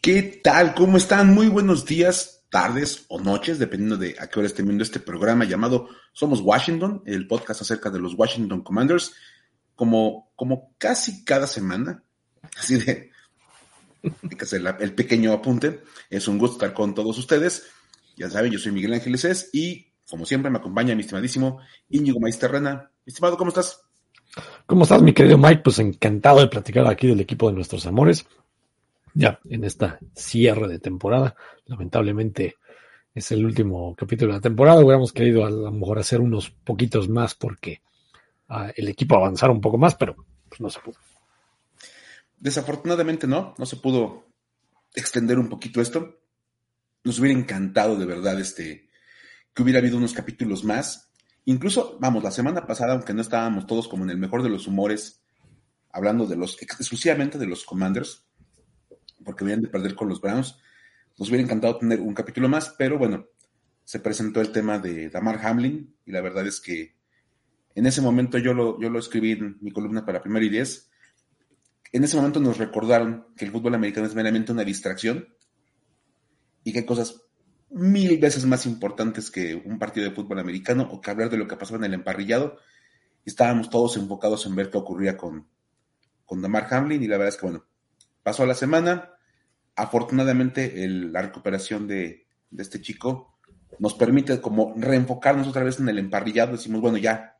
¿Qué tal? ¿Cómo están? Muy buenos días, tardes o noches, dependiendo de a qué hora estén viendo este programa llamado Somos Washington, el podcast acerca de los Washington Commanders, como, como casi cada semana, así de, hay que hacer el pequeño apunte. Es un gusto estar con todos ustedes. Ya saben, yo soy Miguel Ángeles Es y, como siempre, me acompaña mi estimadísimo Íñigo Maisterrena. Estimado, ¿cómo estás? ¿Cómo estás, mi querido Mike? Pues encantado de platicar aquí del equipo de nuestros amores ya en esta cierre de temporada. Lamentablemente es el último capítulo de la temporada. Hubiéramos querido a lo mejor hacer unos poquitos más porque uh, el equipo avanzara un poco más, pero pues no se pudo. Desafortunadamente no, no se pudo extender un poquito esto. Nos hubiera encantado de verdad este que hubiera habido unos capítulos más. Incluso, vamos, la semana pasada, aunque no estábamos todos como en el mejor de los humores, hablando de los exclusivamente de los Commanders, porque venían de perder con los Browns. Nos hubiera encantado tener un capítulo más, pero bueno, se presentó el tema de Damar Hamlin y la verdad es que en ese momento yo lo, yo lo escribí en mi columna para Primero y Diez. En ese momento nos recordaron que el fútbol americano es meramente una distracción y que hay cosas mil veces más importantes que un partido de fútbol americano o que hablar de lo que pasaba en el emparrillado. Estábamos todos enfocados en ver qué ocurría con, con Damar Hamlin y la verdad es que, bueno, pasó la semana, afortunadamente la recuperación de, este chico nos permite como reenfocarnos otra vez en el emparrillado. Decimos, bueno, ya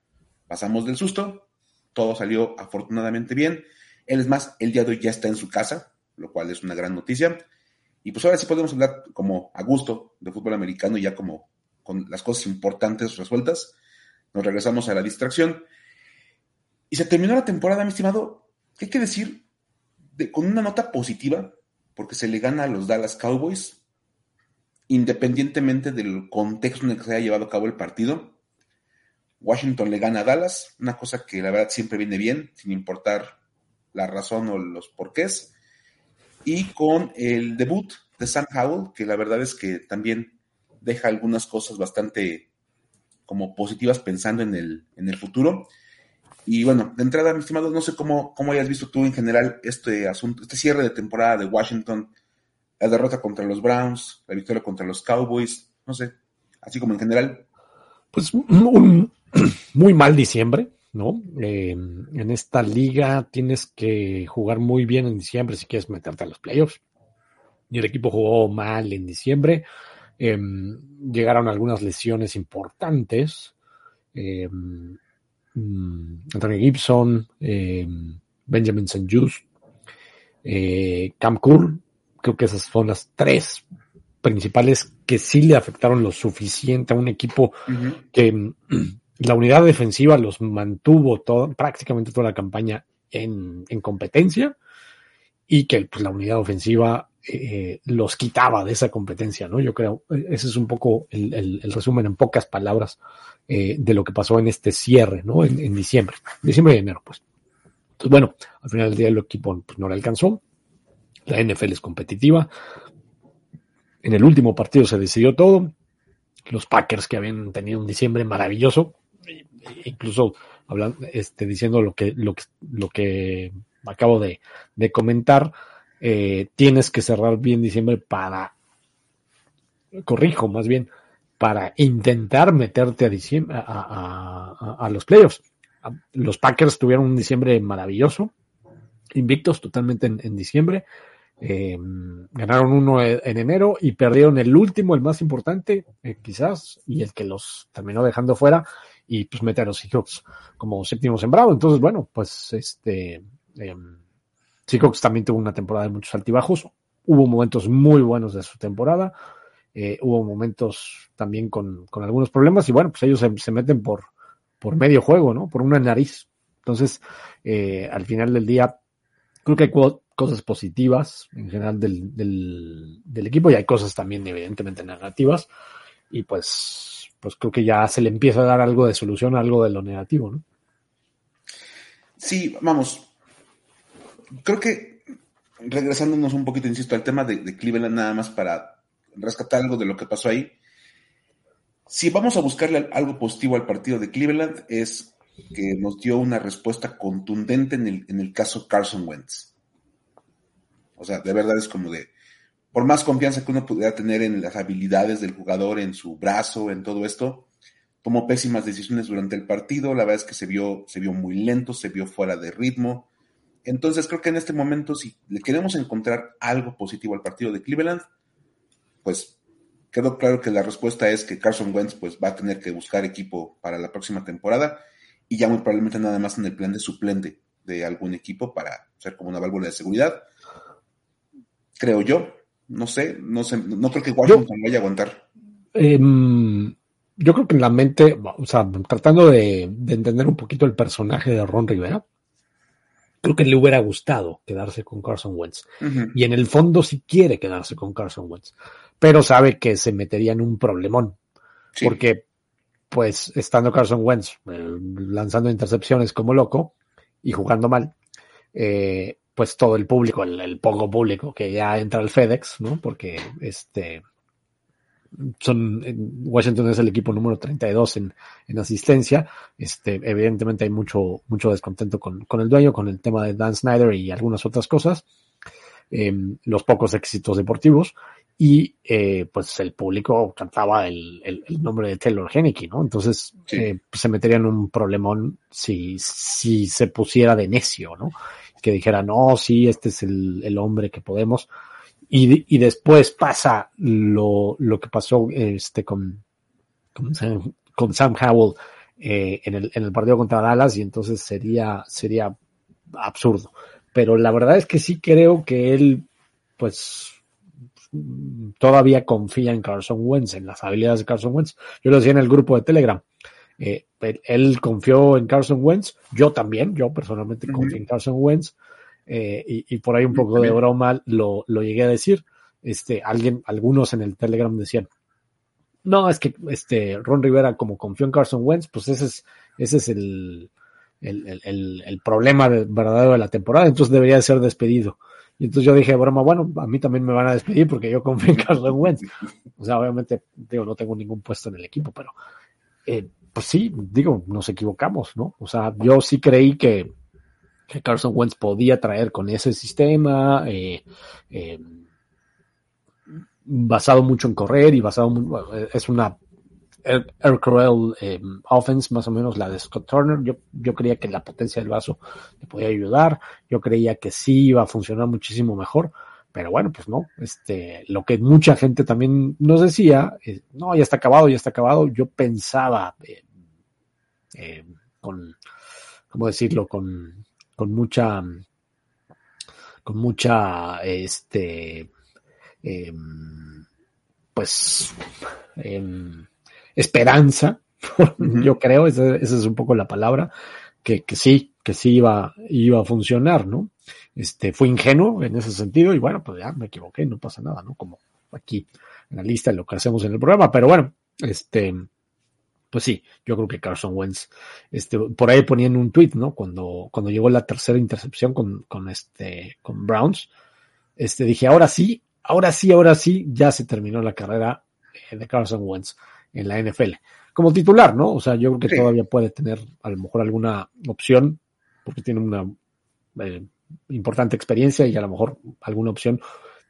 pasamos del susto, todo salió afortunadamente bien. Él es más, el día de hoy ya está en su casa, lo cual es una gran noticia. Y pues ahora sí podemos hablar como a gusto de fútbol americano, ya como con las cosas importantes resueltas. Nos regresamos a la distracción. Y se terminó la temporada, mi estimado. ¿Qué hay que decir? con una nota positiva, porque se le gana a los Dallas Cowboys, independientemente del contexto en el que se haya llevado a cabo el partido. Washington le gana a Dallas, una cosa que la verdad siempre viene bien, sin importar la razón o los porqués. Y con el debut de Sam Howell, que la verdad es que también deja algunas cosas bastante como positivas pensando en el, en el futuro. Y bueno, de entrada, mi estimado, no sé cómo, cómo hayas visto tú en general este asunto, este cierre de temporada de Washington, la derrota contra los Browns, la victoria contra los Cowboys, no sé, así como en general. Pues muy mal diciembre, ¿no? Eh, en esta liga tienes que jugar muy bien en diciembre si quieres meterte a los playoffs. Y el equipo jugó mal en diciembre. Eh, llegaron algunas lesiones importantes. Eh, Mm, Antonio Gibson, eh, Benjamin St. Just, Cam Curl, creo que esas son las tres principales que sí le afectaron lo suficiente a un equipo que mm, la unidad defensiva los mantuvo todo, prácticamente toda la campaña en, competencia y que pues, la unidad ofensiva eh, los quitaba de esa competencia, ¿no? Yo creo, ese es un poco el resumen en pocas palabras eh, de lo que pasó en este cierre, ¿no? En, diciembre, diciembre y enero, pues. Entonces, bueno, al final del día el equipo pues, no le alcanzó. La NFL es competitiva. En el último partido se decidió todo. Los Packers que habían tenido un diciembre maravilloso, incluso hablando, este, diciendo lo que, lo que, lo que acabo de, comentar, eh, tienes que cerrar bien diciembre para, corrijo, más bien, para intentar meterte a, a, los playoffs. Los Packers tuvieron un diciembre maravilloso, invictos totalmente en, diciembre. Eh, ganaron uno en enero y perdieron el último, el más importante, eh, quizás, y el que los terminó dejando fuera, y pues mete a los Seahawks como séptimo sembrado. Entonces, bueno, pues este eh, Seahawks también tuvo una temporada de muchos altibajos. Hubo momentos muy buenos de su temporada, eh, hubo momentos también con, algunos problemas y bueno, pues ellos se, meten por, por medio juego, ¿no? Por una nariz. Entonces, eh, al final del día, creo que hay cosas positivas en general del, del, equipo y hay cosas también evidentemente negativas y pues, pues creo que ya se le empieza a dar algo de solución algo de lo negativo, ¿no? Sí, vamos. Creo que regresándonos un poquito, insisto, al tema de Cleveland nada más para rescatar algo de lo que pasó ahí. si vamos a buscarle algo positivo al partido de Cleveland, es que nos dio una respuesta contundente en el, en el caso Carson Wentz. O sea, de verdad es como de, por más confianza que uno pudiera tener en las habilidades del jugador, en su brazo, en todo esto, tomó pésimas decisiones durante el partido. La verdad es que se vio, se vio muy lento, se vio fuera de ritmo. Entonces creo que en este momento, si le queremos encontrar algo positivo al partido de Cleveland, pues quedó claro que la respuesta es que Carson Wentz pues, va a tener que buscar equipo para la próxima temporada y ya muy probablemente nada más en el plan de suplente de algún equipo para ser como una válvula de seguridad. Creo yo. No sé, no sé, no creo que Washington vaya a aguantar. Em, yo creo que en la mente, o sea, tratando de, entender un poquito el personaje de Ron Rivera, creo que le hubiera gustado quedarse con Carson Wentz. Y en el fondo sí quiere quedarse con Carson Wentz pero sabe que se metería en un problemón. Porque, pues, estando Carson Wentz eh, lanzando intercepciones como loco y jugando mal, eh, pues todo el público, el, poco público que ya entra al FedEx, ¿no? Porque este son Washington es el equipo número 32 en, en asistencia. Este, evidentemente hay mucho, mucho descontento con, con el dueño, con el tema de Dan Snyder y algunas otras cosas. Em, los pocos éxitos deportivos y eh, pues el público cantaba el, el, nombre de Taylor Henneke, ¿no? Entonces eh, pues, se metería en un problemón si, si se pusiera de necio, ¿no? Que dijera, no, sí, este es el, el hombre que podemos. Y, y después pasa lo, lo que pasó este, con, con, Sam, Howell eh, en, el, en el partido contra Dallas y entonces sería, sería absurdo. Pero la verdad es que sí creo que él, pues, todavía confía en Carson Wentz, en las habilidades de Carson Wentz. Yo lo decía en el grupo de Telegram. Eh, él, confió en Carson Wentz, yo también, yo personalmente confío en Carson Wentz, eh, y, por ahí un poco de broma lo, lo llegué a decir. Este, alguien, algunos en el Telegram decían, no, es que este Ron Rivera, como confió en Carson Wentz, pues ese es, ese es el, el, el, el problema verdadero de la temporada, entonces debería de ser despedido. Y entonces yo dije, broma, bueno, a mí también me van a despedir porque yo confío en Carson Wentz. O sea, obviamente, digo, no tengo ningún puesto en el equipo, pero eh, pues sí, digo, nos equivocamos, ¿no? O sea, yo sí creí que, que Carson Wentz podía traer con ese sistema, eh, eh, basado mucho en correr y basado, es una Air Corral eh, offense, más o menos la de Scott Turner. Yo, yo creía que la potencia del vaso le podía ayudar. Yo creía que sí iba a funcionar muchísimo mejor. Pero bueno, pues no. Este, lo que mucha gente también nos decía, eh, no, ya está acabado, ya está acabado. Yo pensaba eh, eh con, ¿cómo decirlo? Con, con mucha, con mucha, este, em, pues, em, esperanza, yo creo, esa, es un poco la palabra, que, que sí, que sí iba, iba a funcionar, ¿no? Este, fue ingenuo en ese sentido y bueno, pues ya me equivoqué, no pasa nada, ¿no? Como aquí en la lista de lo que hacemos en el programa, pero bueno, este, pues sí, yo creo que Carson Wentz, este, por ahí ponían un tweet, ¿no? Cuando, cuando llegó la tercera intercepción con, con este, con Browns, este, dije, ahora sí, ahora sí, ahora sí, ya se terminó la carrera de Carson Wentz en la NFL. Como titular, ¿no? O sea, yo creo que todavía puede tener a lo mejor alguna opción, porque tiene una eh, importante experiencia y a lo mejor alguna opción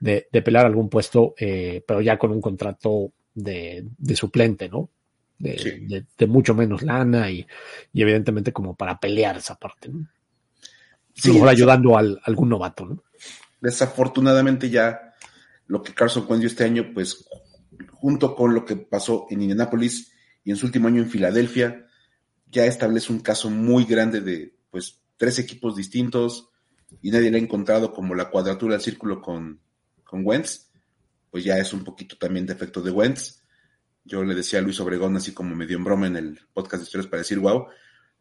de, de pelear algún puesto, eh, pero ya con un contrato de, de suplente, ¿no? De, de, mucho menos lana y, y, evidentemente como para pelear esa parte, ¿no? Sí, a lo mejor ayudando al, a algún novato, ¿no? Desafortunadamente ya lo que Carson Wentz este año, pues junto con lo que pasó en Indianápolis y en su último año en Filadelfia, ya establece un caso muy grande de pues tres equipos distintos y nadie le ha encontrado como la cuadratura del círculo con, con Wentz, pues ya es un poquito también de efecto de Wentz. Yo le decía a Luis Obregón, así como me dio en broma en el podcast de historias para decir, wow,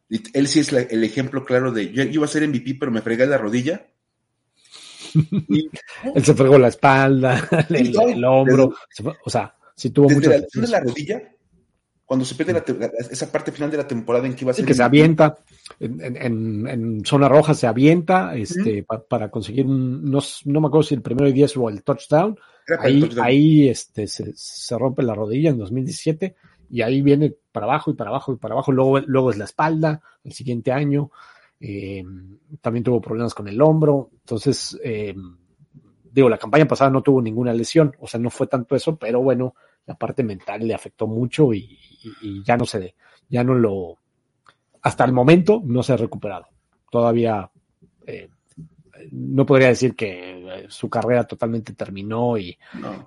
él sí es el ejemplo claro de, yo iba a ser MVP, pero me fregué la rodilla. él se fregó la espalda, el, hombro, o sea, si tuvo Desde la de la rodilla, cuando se pierde esa parte final de la temporada en que iba a ser. que se avienta en, zona roja, se avienta este, para conseguir un. No, no, me acuerdo si el primero y diez o el touchdown. Ahí, ahí este, se, se, rompe la rodilla en 2017 y ahí viene para abajo y para abajo y para abajo. Luego, luego es la espalda el siguiente año. Eh, también tuvo problemas con el hombro. Entonces, eh, digo, la campaña pasada no tuvo ninguna lesión, o sea, no fue tanto eso, pero bueno, la parte mental le afectó mucho y, ya no se, ya no lo, hasta el momento no se ha recuperado. Todavía eh, no podría decir que su carrera totalmente terminó y,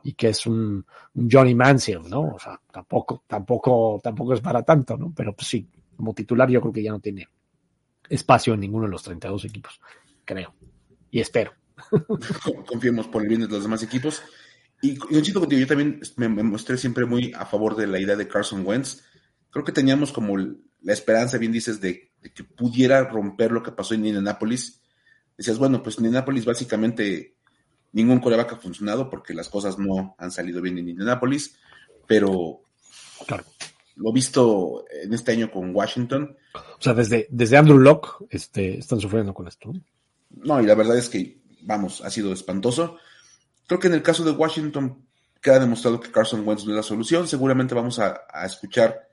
y que es un, Johnny Mansell, ¿no? O sea, tampoco, tampoco, tampoco es para tanto, ¿no? Pero pues sí, como titular yo creo que ya no tiene espacio en ninguno de los 32 equipos, creo. Y espero. Confiemos por el bien de los demás equipos. Y yo contigo, yo también me, mostré siempre muy a favor de la idea de Carson Wentz. Creo que teníamos como la esperanza, bien dices, de, que pudiera romper lo que pasó en Indianapolis. Decías, bueno, pues en Indianapolis básicamente ningún coreback ha funcionado porque las cosas no han salido bien en Indianapolis, pero claro. lo visto en este año con Washington. O sea, desde, desde Andrew Locke este, están sufriendo con esto. No, y la verdad es que, vamos, ha sido espantoso. Creo que en el caso de Washington queda demostrado que Carson Wentz no es la solución. Seguramente vamos a, escuchar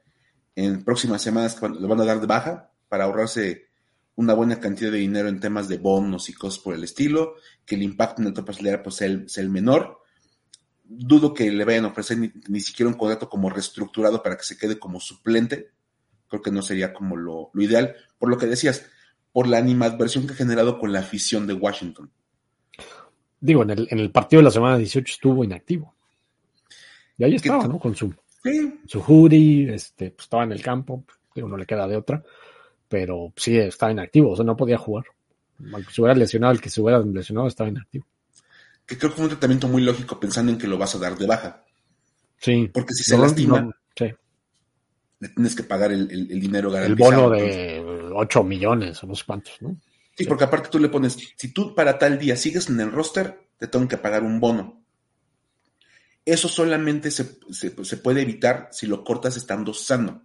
en próximas semanas que lo van a dar de baja para ahorrarse una buena cantidad de dinero en temas de bonos y cosas por el estilo, que el impacto en el tope salarial pues, sea, el, menor. Dudo que le vayan a ofrecer ni, siquiera un contrato como reestructurado para que se quede como suplente. Creo que no sería como lo ideal. Por lo que decías, por la animadversión que ha generado con la afición de Washington. Digo, en el, en el partido de la semana 18 estuvo inactivo. Y ahí estaba, ¿no? Con su, su hoodie, este, pues estaba en el campo, digo, no le queda de otra, pero sí estaba inactivo, o sea, no podía jugar. Aunque se hubiera lesionado, el que se hubiera lesionado estaba inactivo. Que creo que fue un tratamiento muy lógico pensando en que lo vas a dar de baja. Sí. Porque si se lastima, le tienes que pagar el, el, dinero garantizado. El bono de 8 millones o no sé cuántos, ¿no? Sí, porque aparte tú le pones, si tú para tal día sigues en el roster, te tengo que pagar un bono. Eso solamente se, puede evitar si lo cortas estando sano.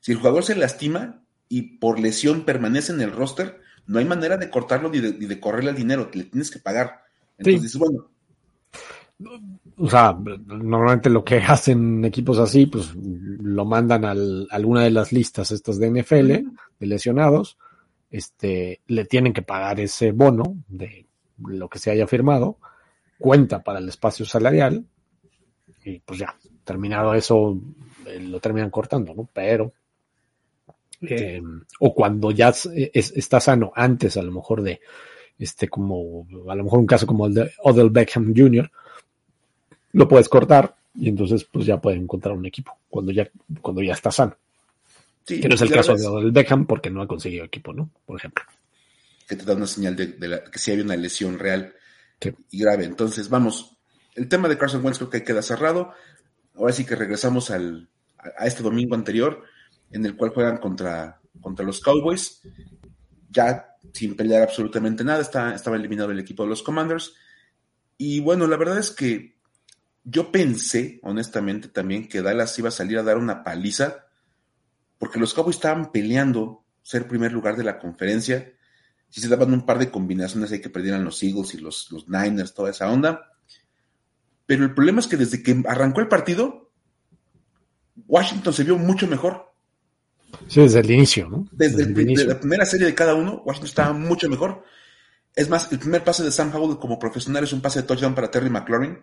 Si el jugador se lastima y por lesión permanece en el roster, no hay manera de cortarlo ni de, correrle el dinero, le tienes que pagar. Entonces, bueno. O sea, normalmente lo que hacen equipos así, pues lo mandan a alguna de las listas estas de NFL, de lesionados, este, le tienen que pagar ese bono de lo que se haya firmado, cuenta para el espacio salarial, y pues ya, terminado eso, eh, lo terminan cortando, ¿no? Pero, eh, o cuando ya está sano, antes a lo mejor de, este, como, a lo mejor un caso como el de Odell Beckham Jr., lo puedes cortar y entonces pues ya pueden encontrar un equipo cuando ya, cuando ya está sano que no es el caso del Beckham porque no ha conseguido equipo, ¿no? Por ejemplo. Que te da una señal de, que sí había una lesión real y grave. Entonces, vamos, el tema de Carson Wentz creo que queda cerrado. Ahora sí que regresamos al, a, este domingo anterior, en el cual juegan contra, contra los Cowboys. Ya sin pelear absolutamente nada, está, estaba eliminado el equipo de los Commanders. Y bueno, la verdad es que yo pensé, honestamente, también que Dallas iba a salir a dar una paliza porque los Cowboys estaban peleando ser primer lugar de la conferencia. Si se daban un par de combinaciones ahí que perdieran los Eagles y los, los Niners, toda esa onda. Pero el problema es que desde que arrancó el partido, Washington se vio mucho mejor. Sí, desde el inicio, ¿no? Desde, la primera serie de cada uno, Washington estaba mucho mejor. Es más, el primer pase de Sam Howell como profesional es un pase de touchdown para Terry McLaurin,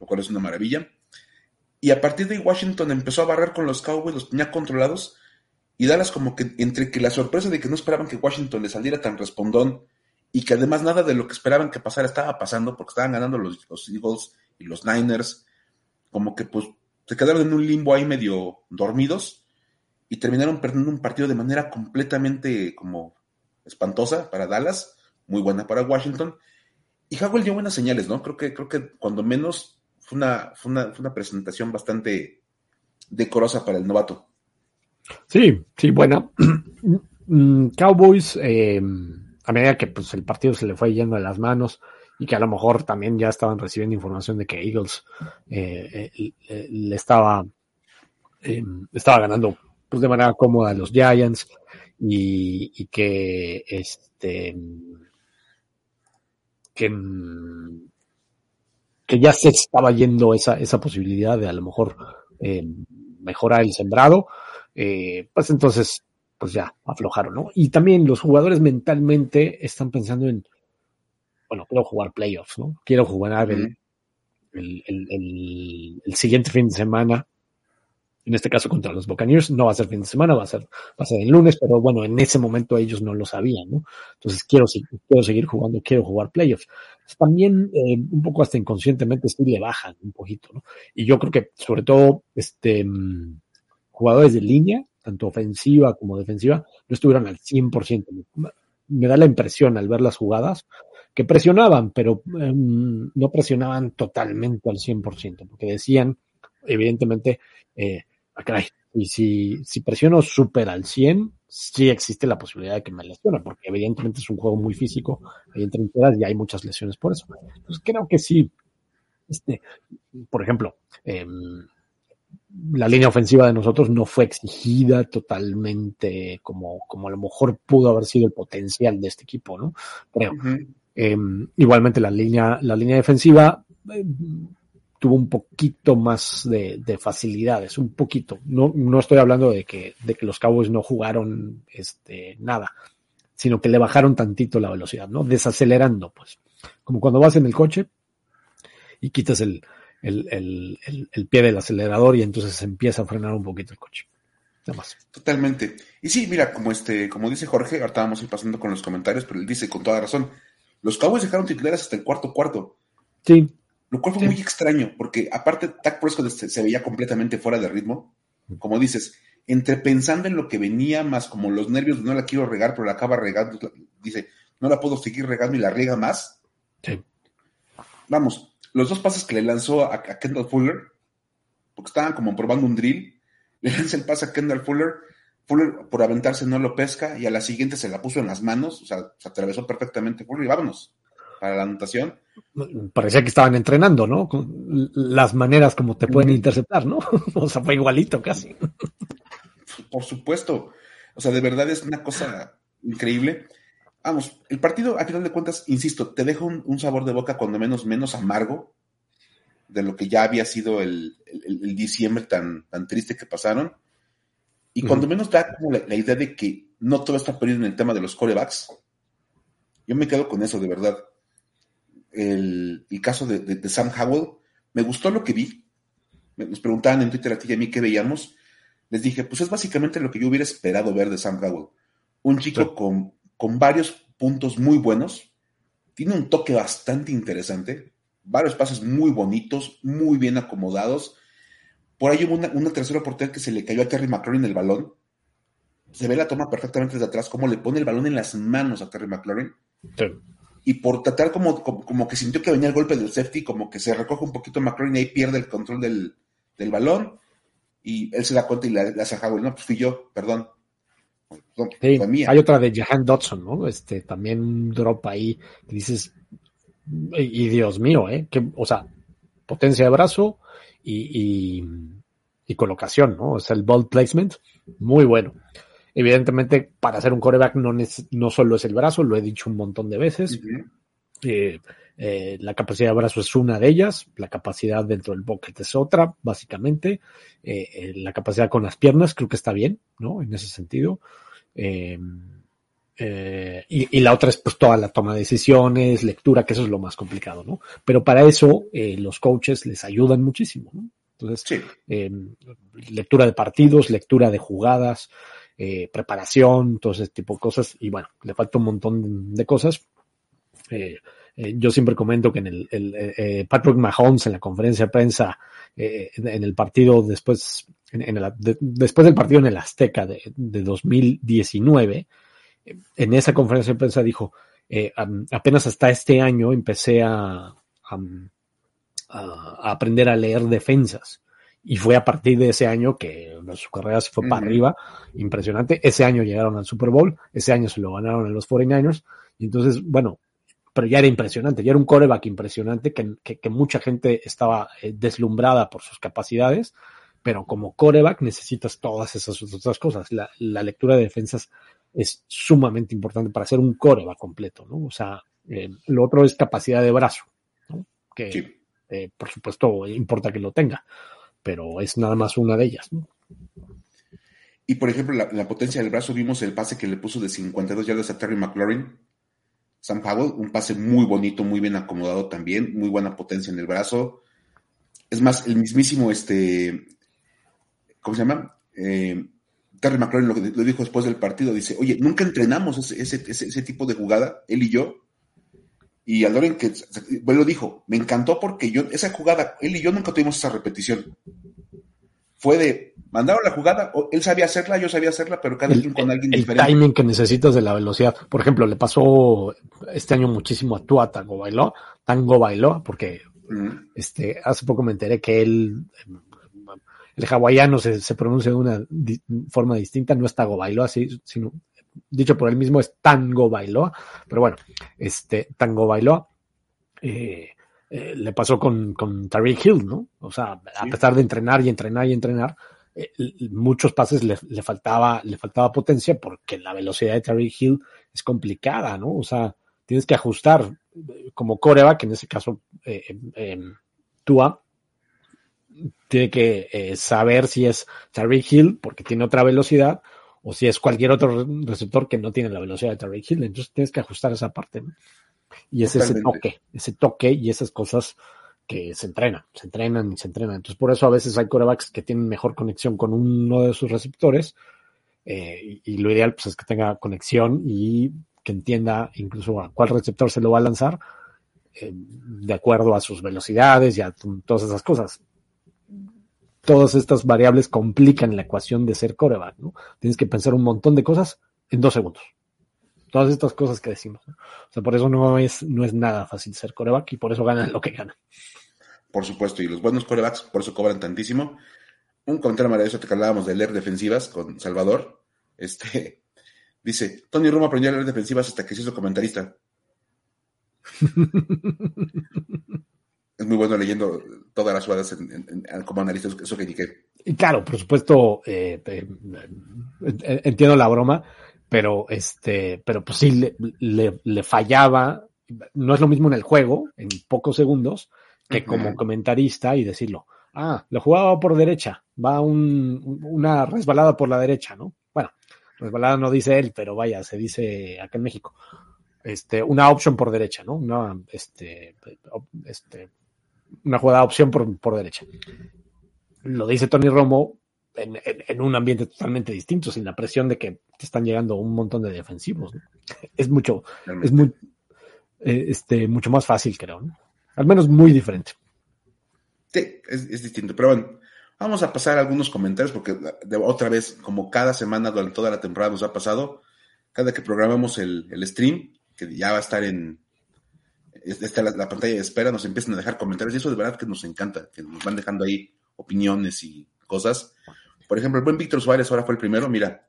lo cual es una maravilla. Y a partir de ahí Washington empezó a barrer con los Cowboys, los tenía controlados. Y Dallas como que entre que la sorpresa de que no esperaban que Washington le saliera tan respondón y que además nada de lo que esperaban que pasara estaba pasando porque estaban ganando los, Eagles y los Niners, como que pues se quedaron en un limbo ahí medio dormidos y terminaron perdiendo un partido de manera completamente como espantosa para Dallas, muy buena para Washington. Y Howell dio buenas señales, ¿no? Creo que, creo que cuando menos fue una, fue una, presentación bastante decorosa para el novato. Sí, sí, buena. Mm, Cowboys, eh, a medida que pues, el partido se le fue yendo de las manos y que a lo mejor también ya estaban recibiendo información de que Eagles eh, eh, le estaba, estaba ganando pues, de manera cómoda a los Giants y, y que este que que ya se estaba yendo esa, esa posibilidad de a lo mejor eh, mejorar el sembrado, eh, pues entonces, pues ya aflojaron, ¿no? Y también los jugadores mentalmente están pensando en, bueno, quiero jugar playoffs, ¿no? Quiero jugar el, el, el, el, siguiente fin de semana en este caso contra los Buccaneers, no va a ser fin de semana, va a ser, va a ser el lunes, pero bueno, en ese momento ellos no lo sabían, ¿no? Entonces quiero, quiero seguir jugando, quiero jugar playoffs. también eh, un poco hasta inconscientemente sí le bajan un poquito, ¿no? Y yo creo que sobre todo este mm, jugadores de línea, tanto ofensiva como defensiva, no estuvieron al 100%. Me da la impresión al ver las jugadas que presionaban, pero em, no presionaban totalmente al 100%, porque decían, evidentemente, eh, Ah, y si, si presiono súper al 100, sí existe la posibilidad de que me lesione, porque evidentemente es un juego muy físico, hay entrenadores y hay muchas lesiones por eso. Entonces creo que sí, este, por ejemplo, em, la línea ofensiva de nosotros no fue exigida totalmente como, como a lo mejor pudo haber sido el potencial de este equipo, ¿no? Creo. Em, igualmente la línea, la línea defensiva, em, tuvo un poquito más de, facilidades, un poquito. No, no estoy hablando de que, de que los Cowboys no jugaron este, nada, sino que le bajaron tantito la velocidad, ¿no? Desacelerando, pues. Como cuando vas en el coche y quitas el, el, el, pie del acelerador y entonces empieza a frenar un poquito el coche. Nada más. Totalmente. Y sí, mira, como este, como dice Jorge, ahorita vamos a ir pasando con los comentarios, pero él dice con toda razón, los Cowboys dejaron titulares hasta el cuarto cuarto. Sí. Lo cual fue muy extraño, porque aparte Dak Prescott se, veía completamente fuera de ritmo. Como dices, entre pensando en lo que venía, más como los nervios no la quiero regar, pero la acaba regando, dice, no la puedo seguir regando y la riega más. Sí. Vamos, los dos pases que le lanzó a, Kendall Fuller, porque estaban como probando un drill, le lanza el pase a Kendall Fuller, Fuller por aventarse no lo pesca y a la siguiente se la puso en las manos, o sea, se atravesó perfectamente Fuller y vámonos para la anotación parecía que estaban entrenando, ¿no? Las maneras como te pueden interceptar, ¿no? o sea, fue igualito casi. Por supuesto. O sea, de verdad es una cosa increíble. Vamos, el partido, a final de cuentas, insisto, te deja un, sabor de boca cuando menos, menos amargo de lo que ya había sido el, diciembre tan, tan triste que pasaron. Y cuando menos da como la, idea de que no todo está perdido en el tema de los corebacks. Yo me quedo con eso, de verdad el, caso de, Sam Howell. Me gustó lo que vi. Nos preguntaban en Twitter a ti y a mí qué veíamos. Les dije, pues es básicamente lo que yo hubiera esperado ver de Sam Howell. Un chico con, con varios puntos muy buenos. Tiene un toque bastante interesante. Varios pasos muy bonitos, muy bien acomodados. Por ahí hubo una, una tercera oportunidad que se le cayó a Terry McLaurin el balón. Se ve la toma perfectamente desde atrás, cómo le pone el balón en las manos a Terry McLaurin y por tratar como, como, que sintió que venía el golpe del safety, como que se recoge un poquito McLaurin y ahí pierde el control del, balón y él se da cuenta y le, hace a no, pues fui yo, perdón. Hay otra de Jahan Dodson, ¿no? Este, también un drop ahí, que dices, y, Dios mío, ¿eh? Que, o sea, potencia de brazo y, y, colocación, ¿no? O sea, el ball placement, muy bueno. Evidentemente, para hacer un coreback no, no solo es el brazo, lo he dicho un montón de veces. Eh, eh, la capacidad de brazo es una de ellas, la capacidad dentro del pocket es otra, básicamente. Eh, la capacidad con las piernas creo que está bien, ¿no? En ese sentido. y, la otra es pues toda la toma de decisiones, lectura, que eso es lo más complicado, ¿no? Pero para eso los coaches les ayudan muchísimo, ¿no? Entonces, lectura de partidos, lectura de jugadas, eh, preparación, todo ese tipo de cosas. Y bueno, le falta un montón de cosas. Eh, eh, yo siempre comento que en el, Patrick Mahomes en la conferencia de prensa, en, el partido después, en, después del partido en el Azteca de, 2019, en esa conferencia de prensa dijo, apenas hasta este año empecé a, a aprender a leer defensas. Y fue a partir de ese año que su carrera se fue para arriba, impresionante. Ese año llegaron al Super Bowl, ese año se lo ganaron a los 49ers. Y entonces, bueno, pero ya era impresionante, ya era un coreback impresionante que, que, mucha gente estaba eh, deslumbrada por sus capacidades, pero como coreback necesitas todas esas otras cosas. La, la lectura de defensas es sumamente importante para hacer un coreback completo, ¿no? O sea, eh, lo otro es capacidad de brazo, ¿no? Que, eh, por supuesto, importa que lo tenga, pero es nada más una de ellas. Y por ejemplo, la, la, potencia del brazo, vimos el pase que le puso de 52 yardas a Terry McLaurin. Sam Powell, un pase muy bonito, muy bien acomodado también, muy buena potencia en el brazo. Es más, el mismísimo, este, ¿cómo se llama? Eh, Terry McLaurin lo, lo, dijo después del partido, dice, oye, nunca entrenamos ese, ese, ese, ese tipo de jugada, él y yo. Y Aldoren que bueno, lo dijo, me encantó porque yo, esa jugada, él y yo nunca tuvimos esa repetición. Fue de, mandaron la jugada, él sabía hacerla, yo sabía hacerla, pero cada quien con alguien el diferente. El timing que necesitas de la velocidad. Por ejemplo, le pasó este año muchísimo a Tua Tango Bailó, Tango Bailó, porque uh -huh. este, hace poco me enteré que él, el hawaiano se, se pronuncia de una di forma distinta, no es Tango Bailó así, sino dicho por él mismo es Tango Bailoa, pero bueno, este Tango Bailoa eh, eh, le pasó con, con Tariq Hill, ¿no? O sea, sí. a pesar de entrenar y entrenar y entrenar, eh, muchos pases le, le, faltaba, le faltaba potencia porque la velocidad de Tariq Hill es complicada, ¿no? O sea, tienes que ajustar como coreback, en ese caso Tua, tiene que saber si es Tariq Hill porque tiene otra velocidad o si es cualquier otro receptor que no tiene la velocidad de Tarek Hill. Entonces tienes que ajustar esa parte. ¿no? Y es Totalmente. ese toque, ese toque y esas cosas que se entrenan, se entrenan y se entrenan. Entonces por eso a veces hay corebacks que tienen mejor conexión con uno de sus receptores eh, y, y, lo ideal pues es que tenga conexión y que entienda incluso a cuál receptor se lo va a lanzar eh, de acuerdo a sus velocidades y a todas esas cosas todas estas variables complican la ecuación de ser coreback, ¿no? Tienes que pensar un montón de cosas en dos segundos. Todas estas cosas que decimos. ¿no? O sea, por eso no es, no es nada fácil ser coreback y por eso ganan lo que ganan. Por supuesto, y los buenos corebacks por eso cobran tantísimo. Un comentario maravilloso que hablábamos de leer defensivas con Salvador. Este dice, Tony Romo aprendió a leer defensivas hasta que se hizo comentarista. es muy bueno leyendo todas las jugadas en, en, en, como analista, eso que indiqué. Y claro, por supuesto, eh, eh, entiendo la broma, pero este, pero pues sí le, le, le, fallaba. No es lo mismo en el juego, en pocos segundos, que uh -huh. como comentarista y decirlo. Ah, lo jugaba por derecha, va un, una resbalada por la derecha, ¿no? Bueno, resbalada no dice él, pero vaya, se dice acá en México. Este, una option por derecha, ¿no? Una, este, este, una jugada opción por, por derecha. Lo dice Tony Romo en, en, en, un ambiente totalmente distinto, sin la presión de que te están llegando un montón de defensivos. ¿no? Es mucho, es muy, eh, este, mucho más fácil, creo. ¿no? Al menos muy diferente. Sí, es, es, distinto. Pero bueno, vamos a pasar algunos comentarios porque de, otra vez, como cada semana durante toda la temporada nos ha pasado, cada que programamos el, el stream, que ya va a estar en, está la, la, pantalla de espera, nos empiezan a dejar comentarios y eso de verdad que nos encanta, que nos van dejando ahí opiniones y cosas. Por ejemplo, el buen Víctor Suárez ahora fue el primero, mira,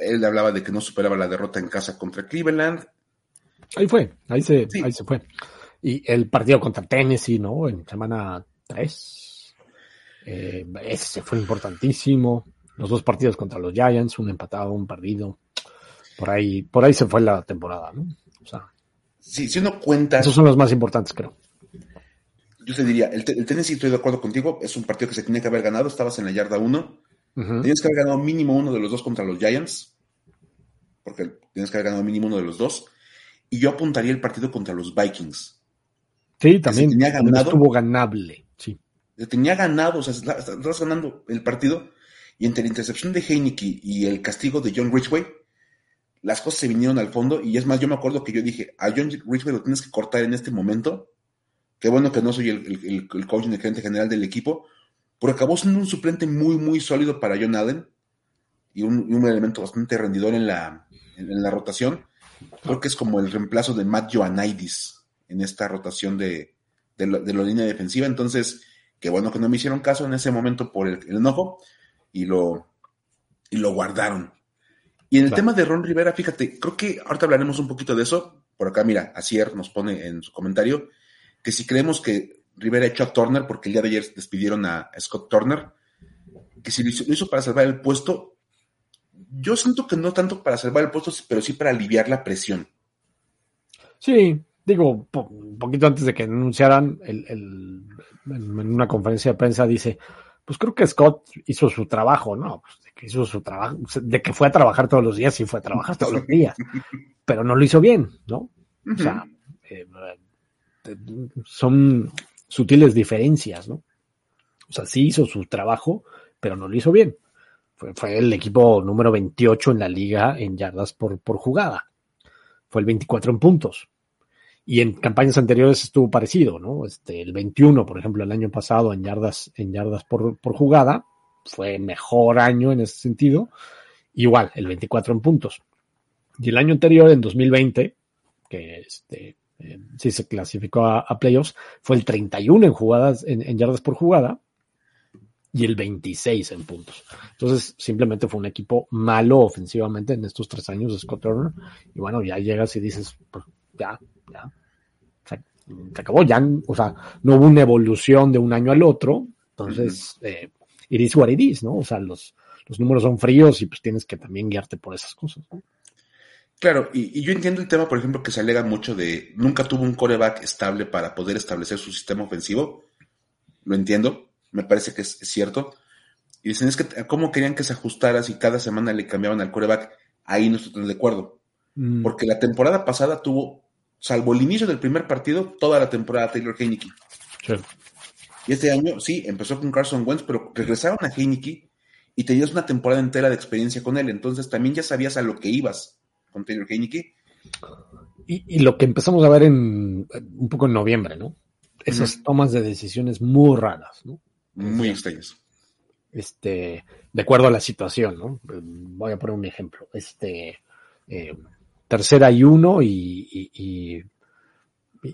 él hablaba de que no superaba la derrota en casa contra Cleveland. Ahí fue, ahí se, sí. ahí se fue. Y el partido contra Tennessee, ¿no? En semana 3. Eh, ese fue importantísimo. Los dos partidos contra los Giants, un empatado, un perdido. Por ahí, por ahí se fue la temporada, ¿no? O sea, Sí, si uno cuenta. Esos son los más importantes, creo. Yo te diría, el, el Tennessee, estoy de acuerdo contigo, es un partido que se tenía que haber ganado, estabas en la yarda 1. Uh -huh. Tienes que haber ganado mínimo uno de los dos contra los Giants, porque tienes que haber ganado mínimo uno de los dos. Y yo apuntaría el partido contra los Vikings. Sí, también. Tenía ganado, estuvo ganable, sí. Tenía ganado, o sea, estabas ganando el partido. Y entre la intercepción de Heineke y el castigo de John Ridgway, las cosas se vinieron al fondo y es más, yo me acuerdo que yo dije, a John Ridgway lo tienes que cortar en este momento. Qué bueno que no soy el, el, el coach ni el gerente general del equipo, porque acabó siendo un suplente muy, muy sólido para John Allen y un, elemento bastante rendidor en la, en, la rotación. Creo que es como el reemplazo de Matt Joanidis en esta rotación de, de la línea defensiva. Entonces, qué bueno que no me hicieron caso en ese momento por el, el enojo y lo, y lo guardaron. Y en el claro. tema de Ron Rivera, fíjate, creo que ahorita hablaremos un poquito de eso. Por acá, mira, Asier nos pone en su comentario que si creemos que Rivera echó a Turner, porque el día de ayer despidieron a Scott Turner, que si lo hizo, lo hizo para salvar el puesto, yo siento que no tanto para salvar el puesto, pero sí para aliviar la presión. Sí, digo, un poquito antes de que anunciaran, el, el, en una conferencia de prensa dice, pues creo que Scott hizo su trabajo, ¿no? Pues de que hizo su trabajo, de que fue a trabajar todos los días, sí fue a trabajar todos los días, pero no lo hizo bien, ¿no? O sea, eh, son sutiles diferencias, ¿no? O sea, sí hizo su trabajo, pero no lo hizo bien. Fue, fue el equipo número 28 en la liga en yardas por, por jugada. Fue el 24 en puntos. Y en campañas anteriores estuvo parecido, ¿no? Este, el 21, por ejemplo, el año pasado en yardas, en yardas por, por jugada, fue mejor año en ese sentido. Igual, el 24 en puntos. Y el año anterior, en 2020, que este, eh, sí se clasificó a, playoffs, fue el 31 en jugadas, en, en, yardas por jugada y el 26 en puntos. Entonces, simplemente fue un equipo malo ofensivamente en estos tres años de Scott Turner. Y bueno, ya llegas y dices, pues, ya, ya. Se, se, acabó, ya, o sea, no hubo una evolución de un año al otro, entonces, uh -huh. eh, it is what it is, ¿no? O sea, los, los números son fríos y pues tienes que también guiarte por esas cosas, ¿no? Claro, y, y, yo entiendo el tema, por ejemplo, que se alega mucho de nunca tuvo un coreback estable para poder establecer su sistema ofensivo. Lo entiendo, me parece que es, es cierto. Y dicen, es que, ¿cómo querían que se ajustara si cada semana le cambiaban al coreback? Ahí no estoy de acuerdo. Mm. Porque la temporada pasada tuvo salvo el inicio del primer partido, toda la temporada Taylor Heineke. Sí. Y este año, sí, empezó con Carson Wentz, pero regresaron a Heineke y tenías una temporada entera de experiencia con él. Entonces también ya sabías a lo que ibas con Taylor Heineke. Y, y lo que empezamos a ver en un poco en noviembre, ¿no? Esas uh -huh. tomas de decisiones muy raras, ¿no? Muy extrañas. Este, de acuerdo a la situación, ¿no? Voy a poner un ejemplo. Este, eh, tercera y uno y, y, y,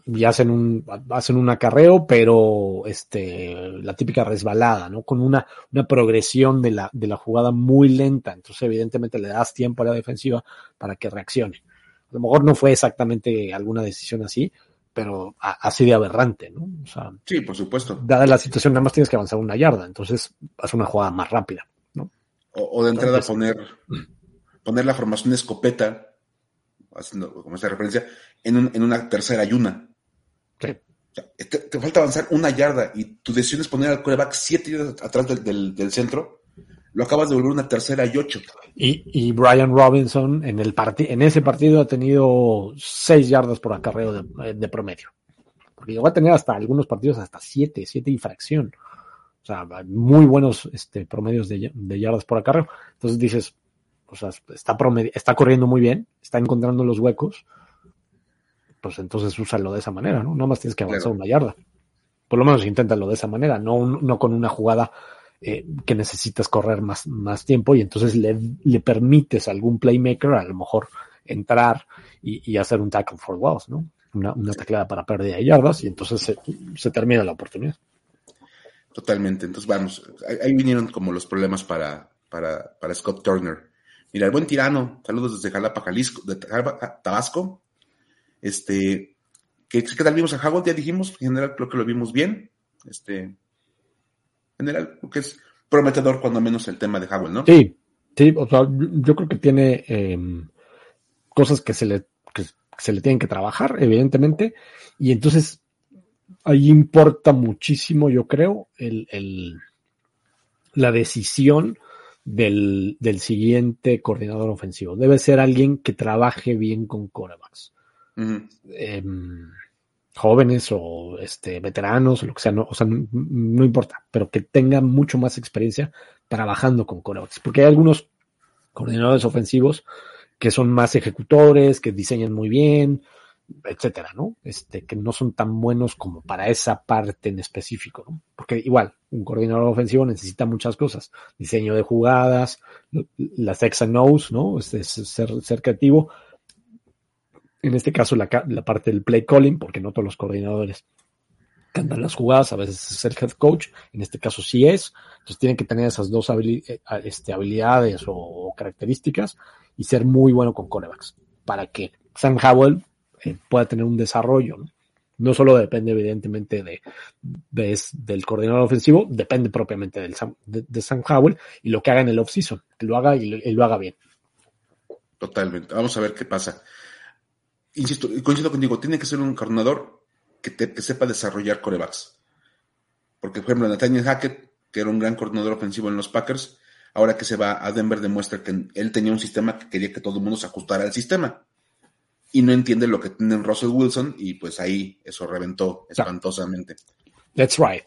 y, hacen un hacen un acarreo, pero este la típica resbalada, ¿no? Con una, una progresión de la, de la jugada muy lenta. Entonces, evidentemente, le das tiempo a la defensiva para que reaccione. A lo mejor no fue exactamente alguna decisión así, pero así de aberrante, ¿no? O sea, sí, por supuesto. Dada la situación, nada más tienes que avanzar una yarda, entonces haz una jugada más rápida, ¿no? O, o de entrada entonces, poner, poner la formación escopeta haciendo como esa referencia, en, un, en una tercera y una. Sí. O sea, te, te, falta avanzar una yarda y tu decisión es poner al coreback siete yardas atrás del, del, del, centro, lo acabas de volver una tercera y ocho. Y, y Brian Robinson en, el en ese partido ha tenido seis yardas por acarreo de, de promedio. Porque llegó a tener hasta algunos partidos hasta siete, siete y fracción. O sea, muy buenos este, promedios de, de yardas por acarreo. Entonces dices, o sea, está, está corriendo muy bien, está encontrando los huecos, pues entonces úsalo de esa manera, ¿no? No más tienes que avanzar claro. una yarda. Por lo menos inténtalo de esa manera, no, no con una jugada eh, que necesitas correr más, más tiempo y entonces le, le, permites a algún playmaker a lo mejor entrar y, y hacer un tackle for loss, ¿no? Una, una tacleada para pérdida de yardas y entonces se, se termina la oportunidad. Totalmente. Entonces, vamos, ahí vinieron como los problemas para, para, para Scott Turner. Mira, el buen tirano, saludos desde Jalapa, Jalisco, de Tabasco. Este, ¿qué, qué tal vimos a Howard? Ya dijimos, en general creo que lo vimos bien. Este, en general, creo que es prometedor cuando menos el tema de Howard, ¿no? Sí, sí, o sea, yo creo que tiene eh, cosas que se le, que se le tienen que trabajar, evidentemente, y entonces ahí importa muchísimo, yo creo, el, el la decisión del, del, siguiente coordinador ofensivo. Debe ser alguien que trabaje bien con corebacks. Uh -huh. eh, jóvenes o este, veteranos o lo que sea, no, o sea, no, no, importa, pero que tenga mucho más experiencia trabajando con corebacks. Porque hay algunos coordinadores ofensivos que son más ejecutores, que diseñan muy bien, etcétera, ¿no? Este, que no son tan buenos como para esa parte en específico, ¿no? Porque igual, un coordinador ofensivo necesita muchas cosas. Diseño de jugadas, las X and O's, ¿no? Este, ser, ser creativo. En este caso, la, la, parte del play calling, porque no todos los coordinadores cantan las jugadas, a veces es el head coach, en este caso sí es. Entonces tienen que tener esas dos este, habilidades o, o características y ser muy bueno con corebacks. Para que Sam Howell eh, pueda tener un desarrollo. ¿no? no solo depende evidentemente de, de, del coordinador ofensivo, depende propiamente de, de, Sam Howell y lo que haga en el offseason, que lo haga y lo, y lo, haga bien. Totalmente. Vamos a ver qué pasa. insisto, coincido contigo, tiene que ser un coordinador que, que sepa desarrollar corebacks. Porque, por ejemplo, Nathaniel Hackett, que era un gran coordinador ofensivo en los Packers, ahora que se va a Denver demuestra que él tenía un sistema que quería que todo el mundo se ajustara al sistema. Y no entiende lo que tiene Russell Wilson y pues ahí eso reventó espantosamente. Let's ride.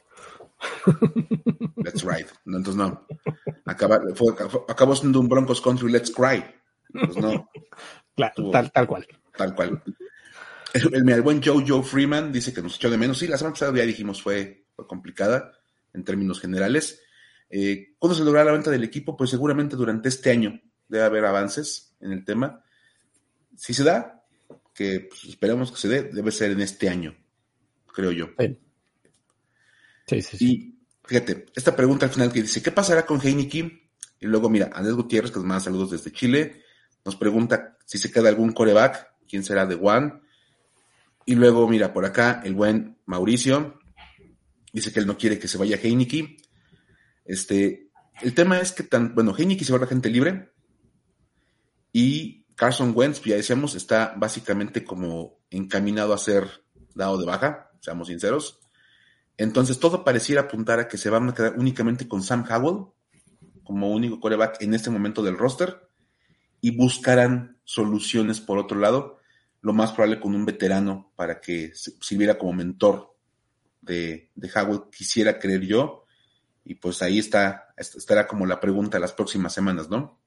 Let's ride. entonces no. acabó siendo un Broncos Country Let's Cry. Pues no. tal, tal cual. Tal cual. El, el, buen Joe Joe Freeman dice que nos echó de menos. Sí, la semana pasada ya dijimos fue, fue complicada en términos generales. Eh, ¿Cuándo se logrará la venta del equipo? Pues seguramente durante este año debe haber avances en el tema. Si se da, que pues, esperemos que se dé, debe ser en este año, creo yo. Sí, sí, sí. Y fíjate, esta pregunta al final que dice, ¿qué pasará con Heineken? Y luego, mira, Andrés Gutiérrez, que nos manda saludos desde Chile, nos pregunta si se queda algún coreback, quién será de One. Y luego, mira, por acá, el buen Mauricio dice que él no quiere que se vaya Heineken. Este, el tema es que tan, bueno, Heineken se va a la gente libre y Carson Wentz, ya decíamos, está básicamente como encaminado a ser dado de baja, seamos sinceros. Entonces todo pareciera apuntar a que se van a quedar únicamente con Sam Howell como único coreback en este momento del roster y buscarán soluciones por otro lado, lo más probable con un veterano para que sirviera como mentor de, de Howell, quisiera creer yo, y pues ahí está, estará como la pregunta las próximas semanas, ¿no?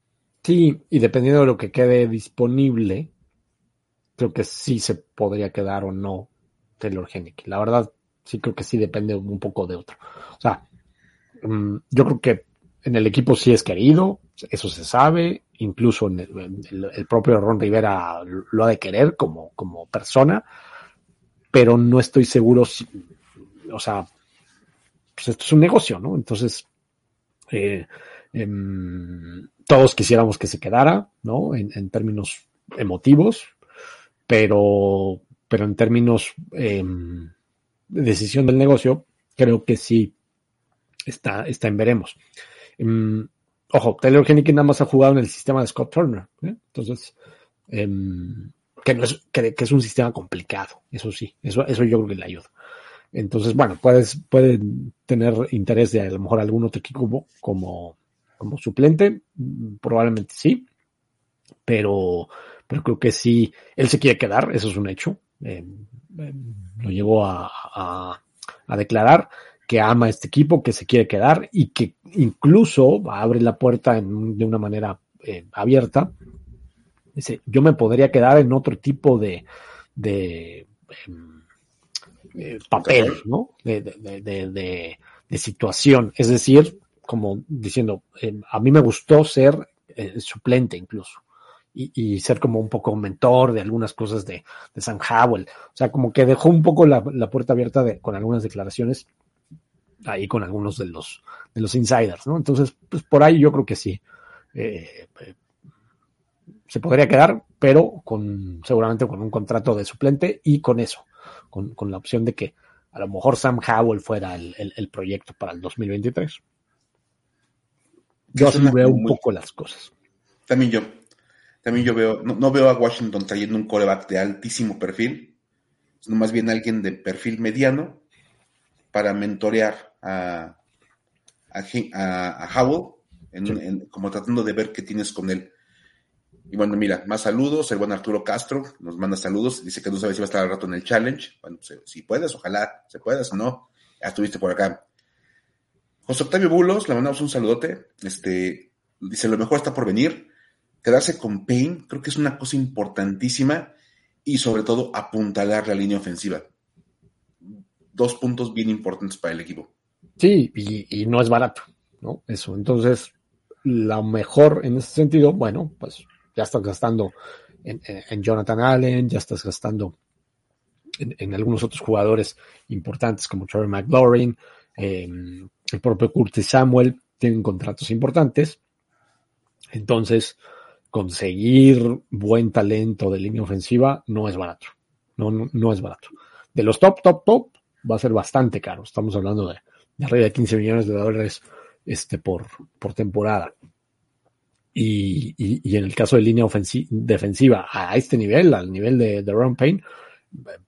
Sí, y dependiendo de lo que quede disponible, creo que sí se podría quedar o no Taylor Hennick. La verdad, sí creo que sí depende un poco de otro. O sea, mm, yo creo que en el equipo sí es querido, eso se sabe, incluso el, propio Ron Rivera lo ha de querer como, como persona, pero no estoy seguro si, o sea, pues esto es un negocio, ¿no? Entonces, eh, em, todos quisiéramos que se quedara, ¿no? En, términos emotivos, pero, pero en términos em, de decisión del negocio, creo que sí está, está en veremos. Em, ojo, Taylor Hennigan nada más ha jugado en el sistema de Scott Turner, ¿eh? entonces, que, no es, que, es un sistema complicado, eso sí, eso, eso yo creo que le ayuda. Entonces, bueno, puedes, puede tener interés de a lo mejor algún otro equipo como suplente, probablemente sí, pero, pero creo que sí, él se quiere quedar, eso es un hecho. Eh, eh, lo llegó a, a, declarar que ama este equipo, que se quiere quedar y que incluso abre la puerta de una manera eh, abierta. Dice, yo me podría quedar en otro tipo de, de em, eh, papel, ¿no? De, de, de, de, situación. Es decir, como diciendo, eh, a mí me gustó ser eh, suplente incluso. Y, ser como un poco mentor de algunas cosas de, de Sam Howell. O sea, como que dejó un poco la, la puerta abierta con algunas declaraciones ahí con algunos de los, de los insiders, ¿no? Entonces, pues por ahí yo creo que sí. Eh, se podría quedar, pero con seguramente con un contrato de suplente y con eso con, con, la opción de que a lo mejor Sam Howell fuera el, el, proyecto para el 2023. Yo así veo un poco las cosas. También yo, también yo veo, no, veo a Washington trayendo un coreback de altísimo perfil, sino más bien alguien de perfil mediano para mentorear a, a, a, Howell, en, como tratando de ver qué tienes con él. Y bueno, mira, más saludos. El buen Arturo Castro nos manda saludos. Dice que no sabe si va a estar al rato en el challenge. Bueno, si puedes, ojalá se puedas o no. Ya estuviste por acá. José Octavio Bulos, le mandamos un saludote. Este, dice, lo mejor está por venir. Quedarse con Payne, creo que es una cosa importantísima. Y sobre todo, apuntalar la línea ofensiva. Dos puntos bien importantes para el equipo. Sí, y, y no es barato, ¿no? Eso. Entonces, lo mejor en ese sentido, bueno, pues ya estás gastando en, Jonathan Allen, ya estás gastando en, algunos otros jugadores importantes como Trevor McLaurin, em, el propio Curtis Samuel, tienen contratos importantes. Entonces, conseguir buen talento de línea ofensiva no es barato. No, no, es barato. De los top, top, top, va a ser bastante caro. Estamos hablando de, de arriba de 15 millones de dólares este, por, por temporada. Y, en el caso de línea defensiva a este nivel, al nivel de, de Ron Payne,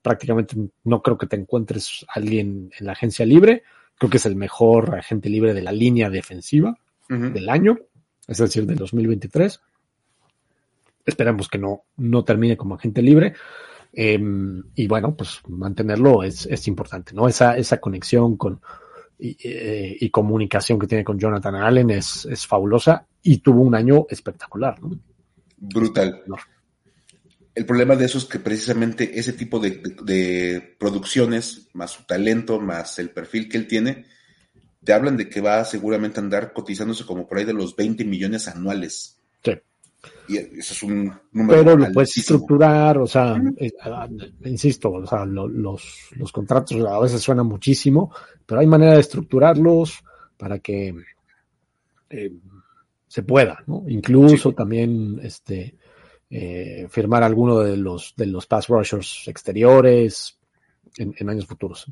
prácticamente no creo que te encuentres alguien en la agencia libre. Creo que es el mejor agente libre de la línea defensiva del año, es decir, del 2023. Esperamos que no, no termine como agente libre. Em, y bueno, pues mantenerlo es, es importante, ¿no? Esa, esa conexión con, y, eh, y, comunicación que tiene con Jonathan Allen es, es fabulosa y tuvo un año espectacular, ¿no? Brutal. El problema de eso es que precisamente ese tipo de, de, producciones, más su talento, más el perfil que él tiene, te hablan de que va seguramente a andar cotizándose como por ahí de los 20 millones anuales. Sí. Y eso es un número. Pero lo puedes estructurar, o sea, eh, insisto, o sea, los, los contratos a veces suenan muchísimo, pero hay manera de estructurarlos para que eh, se pueda, ¿no? Incluso también este eh, firmar alguno de los de los pass rushers exteriores en, en, años futuros.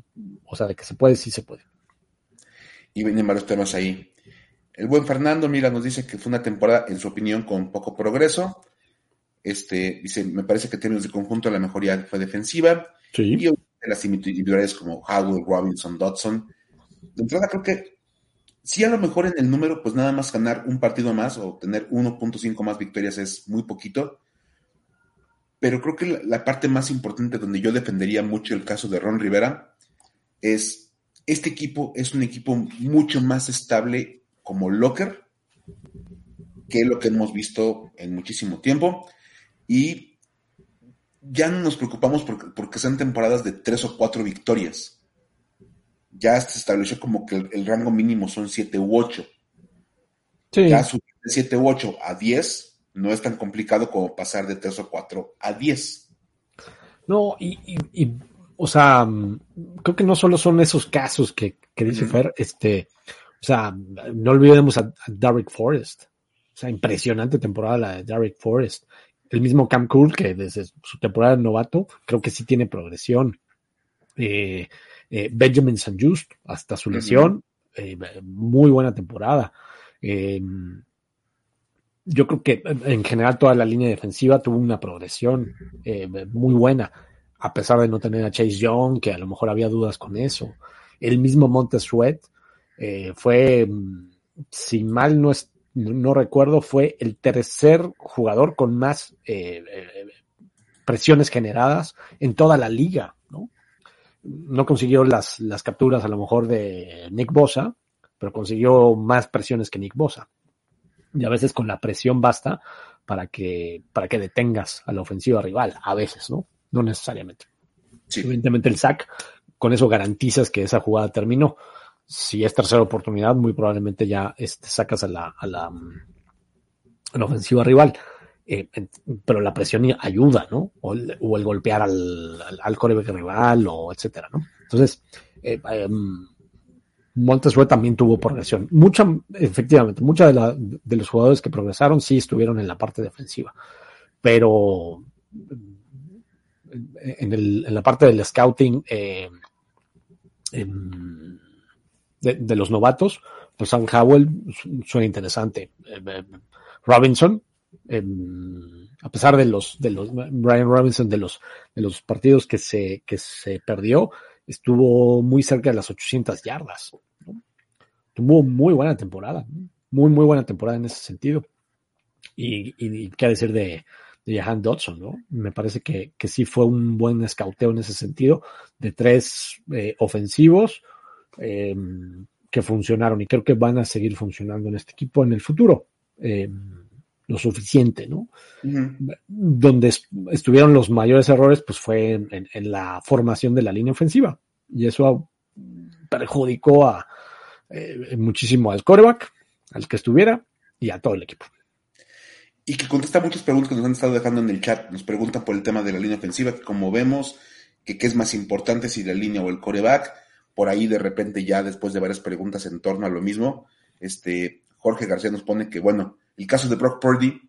O sea, de que se puede, sí se puede. Y vienen varios temas ahí. El buen Fernando, mira, nos dice que fue una temporada, en su opinión, con poco progreso. Este, dice, me parece que en términos de conjunto la mejoría fue defensiva. Sí. Y las individuales como Howell, Robinson, Dodson. De entrada creo que sí a lo mejor en el número, pues nada más ganar un partido más o tener 1.5 más victorias es muy poquito. Pero creo que la, la, parte más importante donde yo defendería mucho el caso de Ron Rivera es, este equipo es un equipo mucho más estable como locker, que lo que hemos visto en muchísimo tiempo. Y ya no nos preocupamos porque, porque sean temporadas de tres o cuatro victorias. Ya se estableció como que el, el rango mínimo son siete u ocho. Sí. Ya subir de siete u ocho a diez no es tan complicado como pasar de tres o cuatro a diez. No, y, y, y, o sea, creo que no solo son esos casos que, que dice uh -huh. Fer, este, o sea, no olvidemos a, a Derek Forrest. O sea, impresionante temporada la de Derek Forrest. El mismo Cam Cool, que desde su temporada de novato, creo que sí tiene progresión. Eh, eh, Benjamin St. Just, hasta su lesión, uh -huh. eh, muy buena temporada. Eh, yo creo que en general toda la línea defensiva tuvo una progresión eh, muy buena, a pesar de no tener a Chase Young, que a lo mejor había dudas con eso. El mismo Montez Sweat, eh, fue, si mal no, es, no recuerdo, fue el tercer jugador con más eh, eh, presiones generadas en toda la liga, ¿no? No consiguió las, las capturas a lo mejor de Nick Bosa, pero consiguió más presiones que Nick Bosa. Y a veces con la presión basta para que, para que detengas a la ofensiva rival, a veces, ¿no? No necesariamente. Sí. Evidentemente el sack, con eso garantizas que esa jugada terminó si es tercera oportunidad, muy probablemente ya este, sacas a la, a la, a la ofensiva rival. Eh, pero la presión ayuda, ¿no? O el, o el golpear al, al, al coreback rival, o etcétera, ¿no? Entonces, eh, eh, Montesue también tuvo progresión. Mucha, efectivamente, muchos de, de los jugadores que progresaron sí estuvieron en la parte defensiva, pero en, el, en la parte del scouting, eh, en, de, los novatos, pues Sam Howell suena interesante. Eh, Robinson, eh, a pesar de los, de los, Brian Robinson, de los, de los partidos que se, que se perdió, estuvo muy cerca de las 800 yardas. Tuvo muy buena temporada, muy, muy buena temporada en ese sentido. Y, y, y qué decir de, de Jahan Dodson, ¿no? Me parece que, que sí fue un buen escauteo en ese sentido, de tres eh, ofensivos, eh, que funcionaron y creo que van a seguir funcionando en este equipo en el futuro. Eh, lo suficiente, ¿no? Uh -huh. Donde est estuvieron los mayores errores, pues fue en, en, en, la formación de la línea ofensiva. Y eso perjudicó a, eh, muchísimo al coreback, al que estuviera, y a todo el equipo. Y que contesta muchas preguntas que nos han estado dejando en el chat. Nos preguntan por el tema de la línea ofensiva, que como vemos, que qué es más importante, si la línea o el coreback por ahí de repente ya después de varias preguntas en torno a lo mismo, este Jorge García nos pone que, bueno, el caso de Brock Purdy,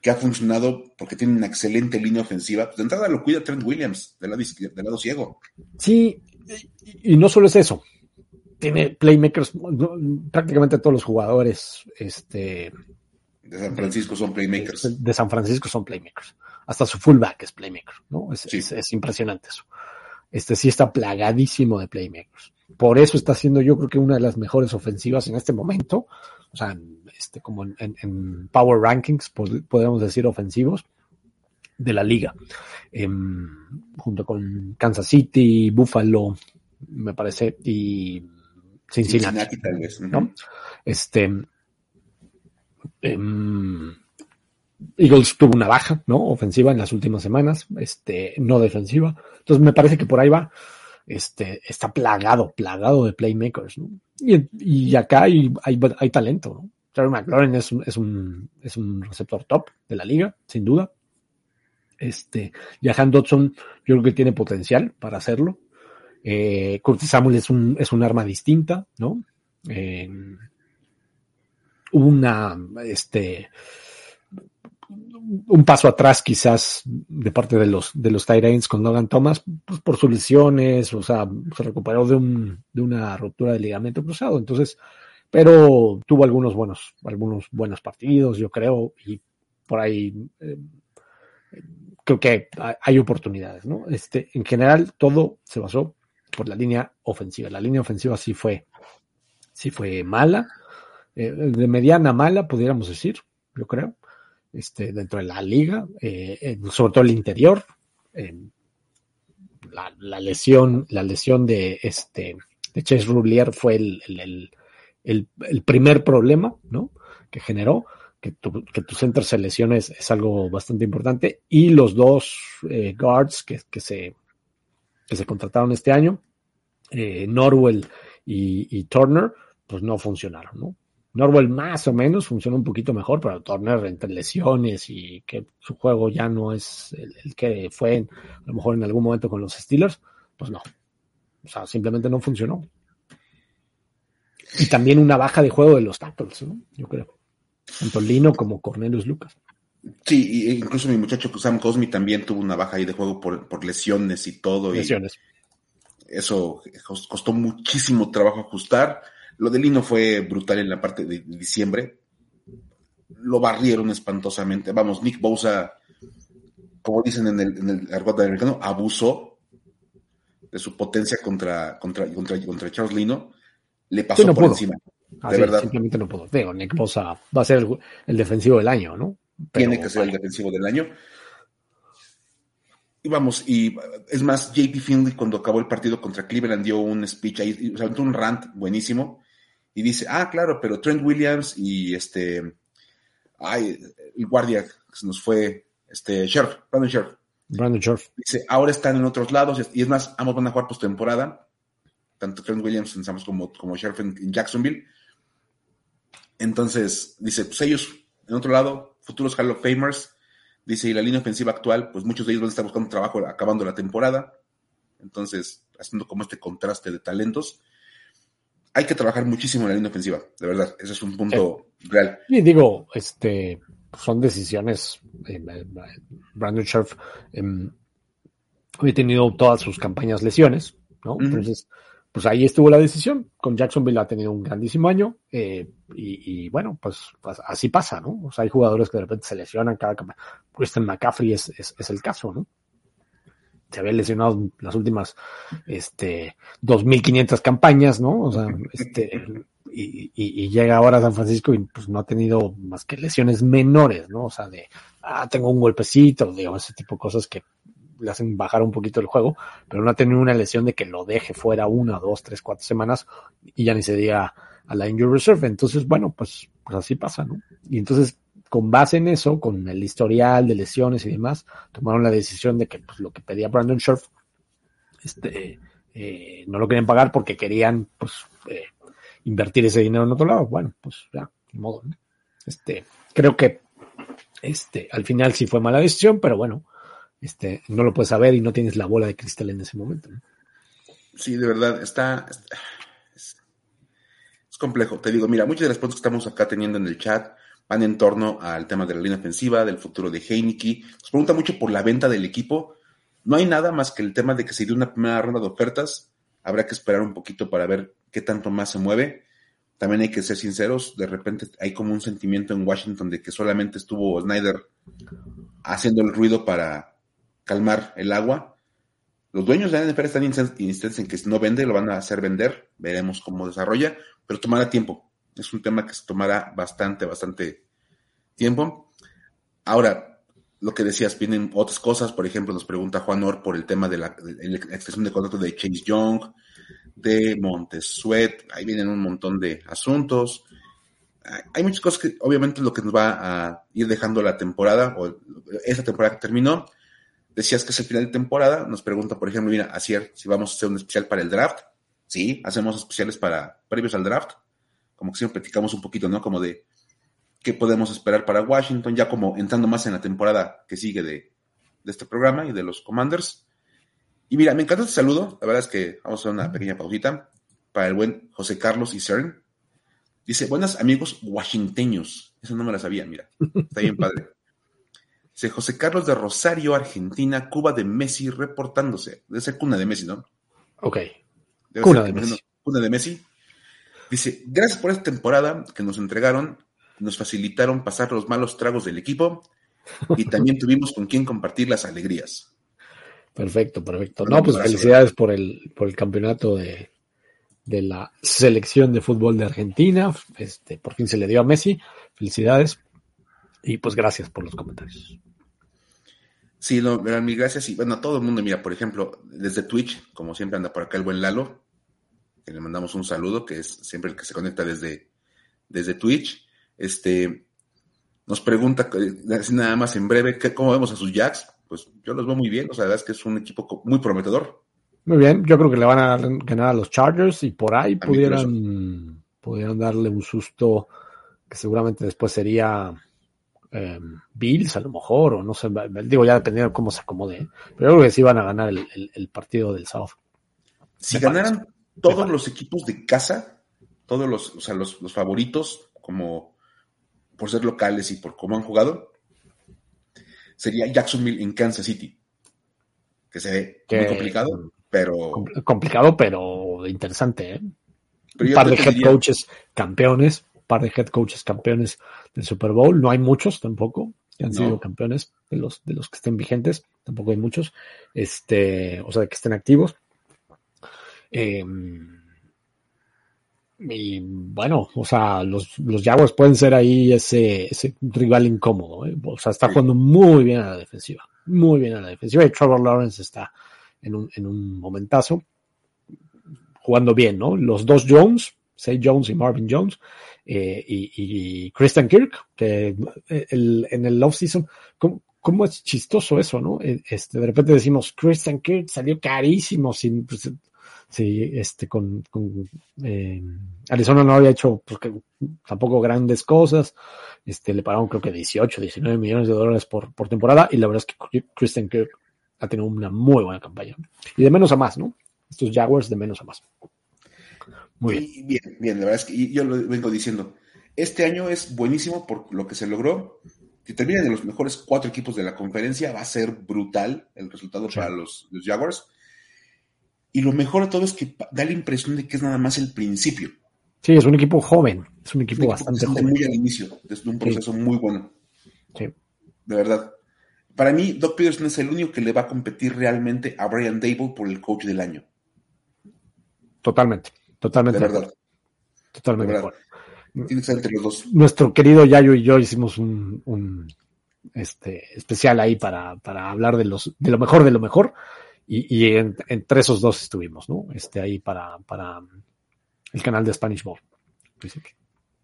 que ha funcionado porque tiene una excelente línea ofensiva, pues de entrada lo cuida Trent Williams, del lado, del lado ciego. Sí, y no solo es eso, tiene playmakers, prácticamente todos los jugadores este, De San Francisco son playmakers. De, San Francisco son playmakers. Hasta su fullback es playmaker, ¿no? Es, es, impresionante eso. Este sí está plagadísimo de playmakers. Por eso está siendo yo creo que una de las mejores ofensivas en este momento. O sea, este, como en, Power Rankings, podemos decir ofensivos de la liga. Em, junto con Kansas City, Buffalo, me parece, y Cincinnati. tal vez. ¿no? Este, em, Eagles tuvo una baja, ¿no? Ofensiva en las últimas semanas, este, no defensiva. Entonces me parece que por ahí va, este, está plagado, plagado de playmakers, ¿no? Y, acá hay, hay, talento, ¿no? Terry McLaurin es un, es un, es un receptor top de la liga, sin duda. Este, Jahan Dodson, yo creo que tiene potencial para hacerlo. Eh, Curtis Samuel es un, es un arma distinta, ¿no? Eh, una, este, un paso atrás quizás de parte de los, de los Tyrants con Logan Thomas, pues por sus lesiones, o sea, se recuperó de, un, de una ruptura de ligamento cruzado, entonces, pero tuvo algunos buenos, algunos buenos partidos, yo creo, y por ahí eh, creo que hay oportunidades, ¿no? Este, en general, todo se basó por la línea ofensiva. La línea ofensiva sí fue, sí fue mala, eh, de mediana mala, pudiéramos decir, yo creo, este, dentro de la liga, eh, sobre todo el interior. La, lesión, la lesión de este de Chase Rublier fue el, el, el, primer problema, ¿no? Que generó que tu, que tu center se lesione es, algo bastante importante. Y los dos eh, guards que, que, se, que se contrataron este año, eh, Norwell y, Turner, pues no funcionaron, ¿no? Norwell más o menos funciona un poquito mejor, pero Turner entre lesiones y que su juego ya no es el, que fue a lo mejor en algún momento con los Steelers, pues no. O sea, simplemente no funcionó. Y también una baja de juego de los tackles, ¿no? Yo creo tanto Lino como Cornelius Lucas. Sí, incluso mi muchacho Sam Cosmi también tuvo una baja ahí de juego por, lesiones y todo. Lesiones. eso costó muchísimo trabajo ajustar. Lo de Lino fue brutal en la parte de diciembre. Lo barrieron espantosamente. Vamos, Nick Bosa, como dicen en el, en el argot americano, abusó de su potencia contra, contra, contra, contra Charles Lino. Le pasó por encima de verdad. Simplemente no puedo. Digo, Nick Bosa va a ser el, defensivo del año, ¿no? Tiene que ser el defensivo del año. Y vamos, y es más, JP Finley cuando acabó el partido contra Cleveland dio un speech ahí, o sea, un rant buenísimo, y dice, ah, claro, pero Trent Williams y este, ay, el guardia que se nos fue, este, Sheriff, Brandon Sheriff. Brandon Sheriff. Dice, ahora están en otros lados, y es más, ambos van a jugar postemporada, tanto Trent Williams en como, como Sheriff en Jacksonville, entonces, dice, pues ellos, en otro lado, futuros Hall of Famers, dice, y la línea ofensiva actual, pues muchos de ellos van a estar buscando trabajo acabando la temporada. Entonces, haciendo como este contraste de talentos. Hay que trabajar muchísimo en la línea ofensiva, de verdad. Ese es un punto real. Y digo, este, son decisiones. Eh, Brandon Scherf eh, había tenido todas sus campañas lesiones, ¿no? Entonces, pues ahí estuvo la decisión. Con Jacksonville ha tenido un grandísimo año eh, y, bueno, pues, pues, así pasa, ¿no? O sea, hay jugadores que de repente se lesionan cada Christian McCaffrey es, es, el caso, ¿no? Se había lesionado las últimas este, 2.500 campañas, ¿no? O sea, este, y, y, llega ahora a San Francisco y pues no ha tenido más que lesiones menores, ¿no? O sea, de, ah, tengo un golpecito, digo, ese tipo de cosas que le hacen bajar un poquito el juego, pero no ha tenido una lesión de que lo deje fuera una, dos, tres, cuatro semanas y ya ni se diga a la injury reserve. Entonces, bueno, pues, pues así pasa, ¿no? Y entonces, con base en eso, con el historial de lesiones y demás, tomaron la decisión de que pues, lo que pedía Brandon Scherf, este, eh, no lo querían pagar porque querían, pues, eh, invertir ese dinero en otro lado. Bueno, pues ya, de modo, ¿no? Este, creo que, este, al final sí fue mala decisión, pero bueno, este, no lo puedes saber y no tienes la bola de cristal en ese momento. Sí, de verdad, está, es, complejo. Te digo, mira, muchas de las preguntas que estamos acá teniendo en el chat van en torno al tema de la línea ofensiva, del futuro de Heineke. Nos pregunta mucho por la venta del equipo. No hay nada más que el tema de que se dio una primera ronda de ofertas. Habrá que esperar un poquito para ver qué tanto más se mueve. también hay que ser sinceros, de repente hay como un sentimiento en Washington de que solamente estuvo Snyder haciendo el ruido para calmar el agua. Los dueños de la NFL están insistentes en que si no vende, lo van a hacer vender. Veremos cómo desarrolla, pero tomará tiempo. Es un tema que se tomará bastante, bastante tiempo. Ahora, lo que decías, vienen otras cosas. Por ejemplo, nos pregunta Juan Or por el tema de la, extensión de contrato de Chase Young de Montesuet, ahí vienen un montón de asuntos. Hay muchas cosas que obviamente lo que nos va a ir dejando la temporada, o esa temporada que terminó, decías que es el final de temporada, nos pregunta, por ejemplo, mira, Asier, si vamos a hacer un especial para el draft, sí, hacemos especiales para previos al draft, como que siempre platicamos un poquito, ¿no? Como de qué podemos esperar para Washington, ya como entrando más en la temporada que sigue de, este programa y de los Commanders. Y mira, me encanta este saludo. La verdad es que vamos a hacer una pequeña pausita para el buen José Carlos y Cern. Dice, buenos amigos washingteños. Eso no me la sabía, mira. Está bien padre. Dice José Carlos de Rosario, Argentina, Cuba de Messi reportándose. Debe ser cuna de Messi, ¿no? Ok. cuna de Messi. Cuna de Messi. Dice, gracias por esta temporada que nos entregaron, nos facilitaron pasar los malos tragos del equipo y también tuvimos con quien compartir las alegrías. Perfecto, perfecto. No, pues felicidades por el, por el campeonato de, de la selección de fútbol de Argentina. Este, por fin se le dio a Messi. Felicidades. Y pues gracias por los comentarios. Sí, no, mil gracias. Y bueno, a todo el mundo, mira, por ejemplo, desde Twitch, como siempre anda por acá el buen Lalo, que le mandamos un saludo, que es siempre el que se conecta desde, desde Twitch. Este, nos pregunta, así nada más en breve, ¿cómo vemos a sus Jacks? pues yo los veo muy bien. O sea, la verdad es que es un equipo muy prometedor. Muy bien, yo creo que le van a ganar a los Chargers y por ahí pudieran, pudieran darle un susto que seguramente después sería em, Bills a lo mejor, o no sé, digo ya dependiendo de cómo se acomode, pero yo creo que sí van a ganar el, partido del South. Si ganaran todos los equipos de casa, todos los, o sea, los, los favoritos, como por ser locales y por cómo han jugado, sería Jacksonville en Kansas City. Que se ve muy complicado, pero. Complicado, pero interesante, ¿eh? un par de head coaches campeones, par de head coaches campeones del Super Bowl. No hay muchos tampoco que han sido campeones de los, de los que estén vigentes. Tampoco hay muchos. Este, o sea, que estén activos. Eh, y bueno, o sea, los, los Jaguars pueden ser ahí ese, ese rival incómodo. ¿eh? O sea, está jugando muy bien a la defensiva. Muy bien a la defensiva. Y Trevor Lawrence está en un, en un momentazo. Jugando bien, ¿no? Los dos Jones, Say Jones y Marvin Jones, eh, y, y, Christian Kirk, que eh, el, en el offseason, ¿cómo, ¿cómo es chistoso eso, no? Este, de repente decimos, Christian Kirk salió carísimo, sin, pues, Sí, este, con, con eh, Arizona no había hecho pues, tampoco grandes cosas. Este, le pagaron creo que 18, 19 millones de dólares por, por temporada y la verdad es que Christian Kirk ha tenido una muy buena campaña. Y de menos a más, ¿no? Estos Jaguars de menos a más. Muy bien. bien, bien, la verdad es que yo lo vengo diciendo. Este año es buenísimo por lo que se logró. Si terminan en los mejores cuatro equipos de la conferencia, va a ser brutal el resultado para los, los Jaguars. Y lo mejor de todo es que da la impresión de que es nada más el principio. Sí, es un equipo joven, es un equipo bastante joven. Muy al inicio, desde un proceso muy bueno. Sí. De verdad. Para mí, Doc Peterson es el único que le va a competir realmente a Brian Dable por el coach del año. Totalmente, totalmente. De verdad. Totalmente. De verdad. Tiene que ser entre los dos. Nuestro querido Yayo y yo hicimos un, un este, especial ahí para, para hablar de, los, de lo mejor de lo mejor y, y entre esos dos estuvimos, ¿no? Este ahí para, para el canal de Spanish Ball.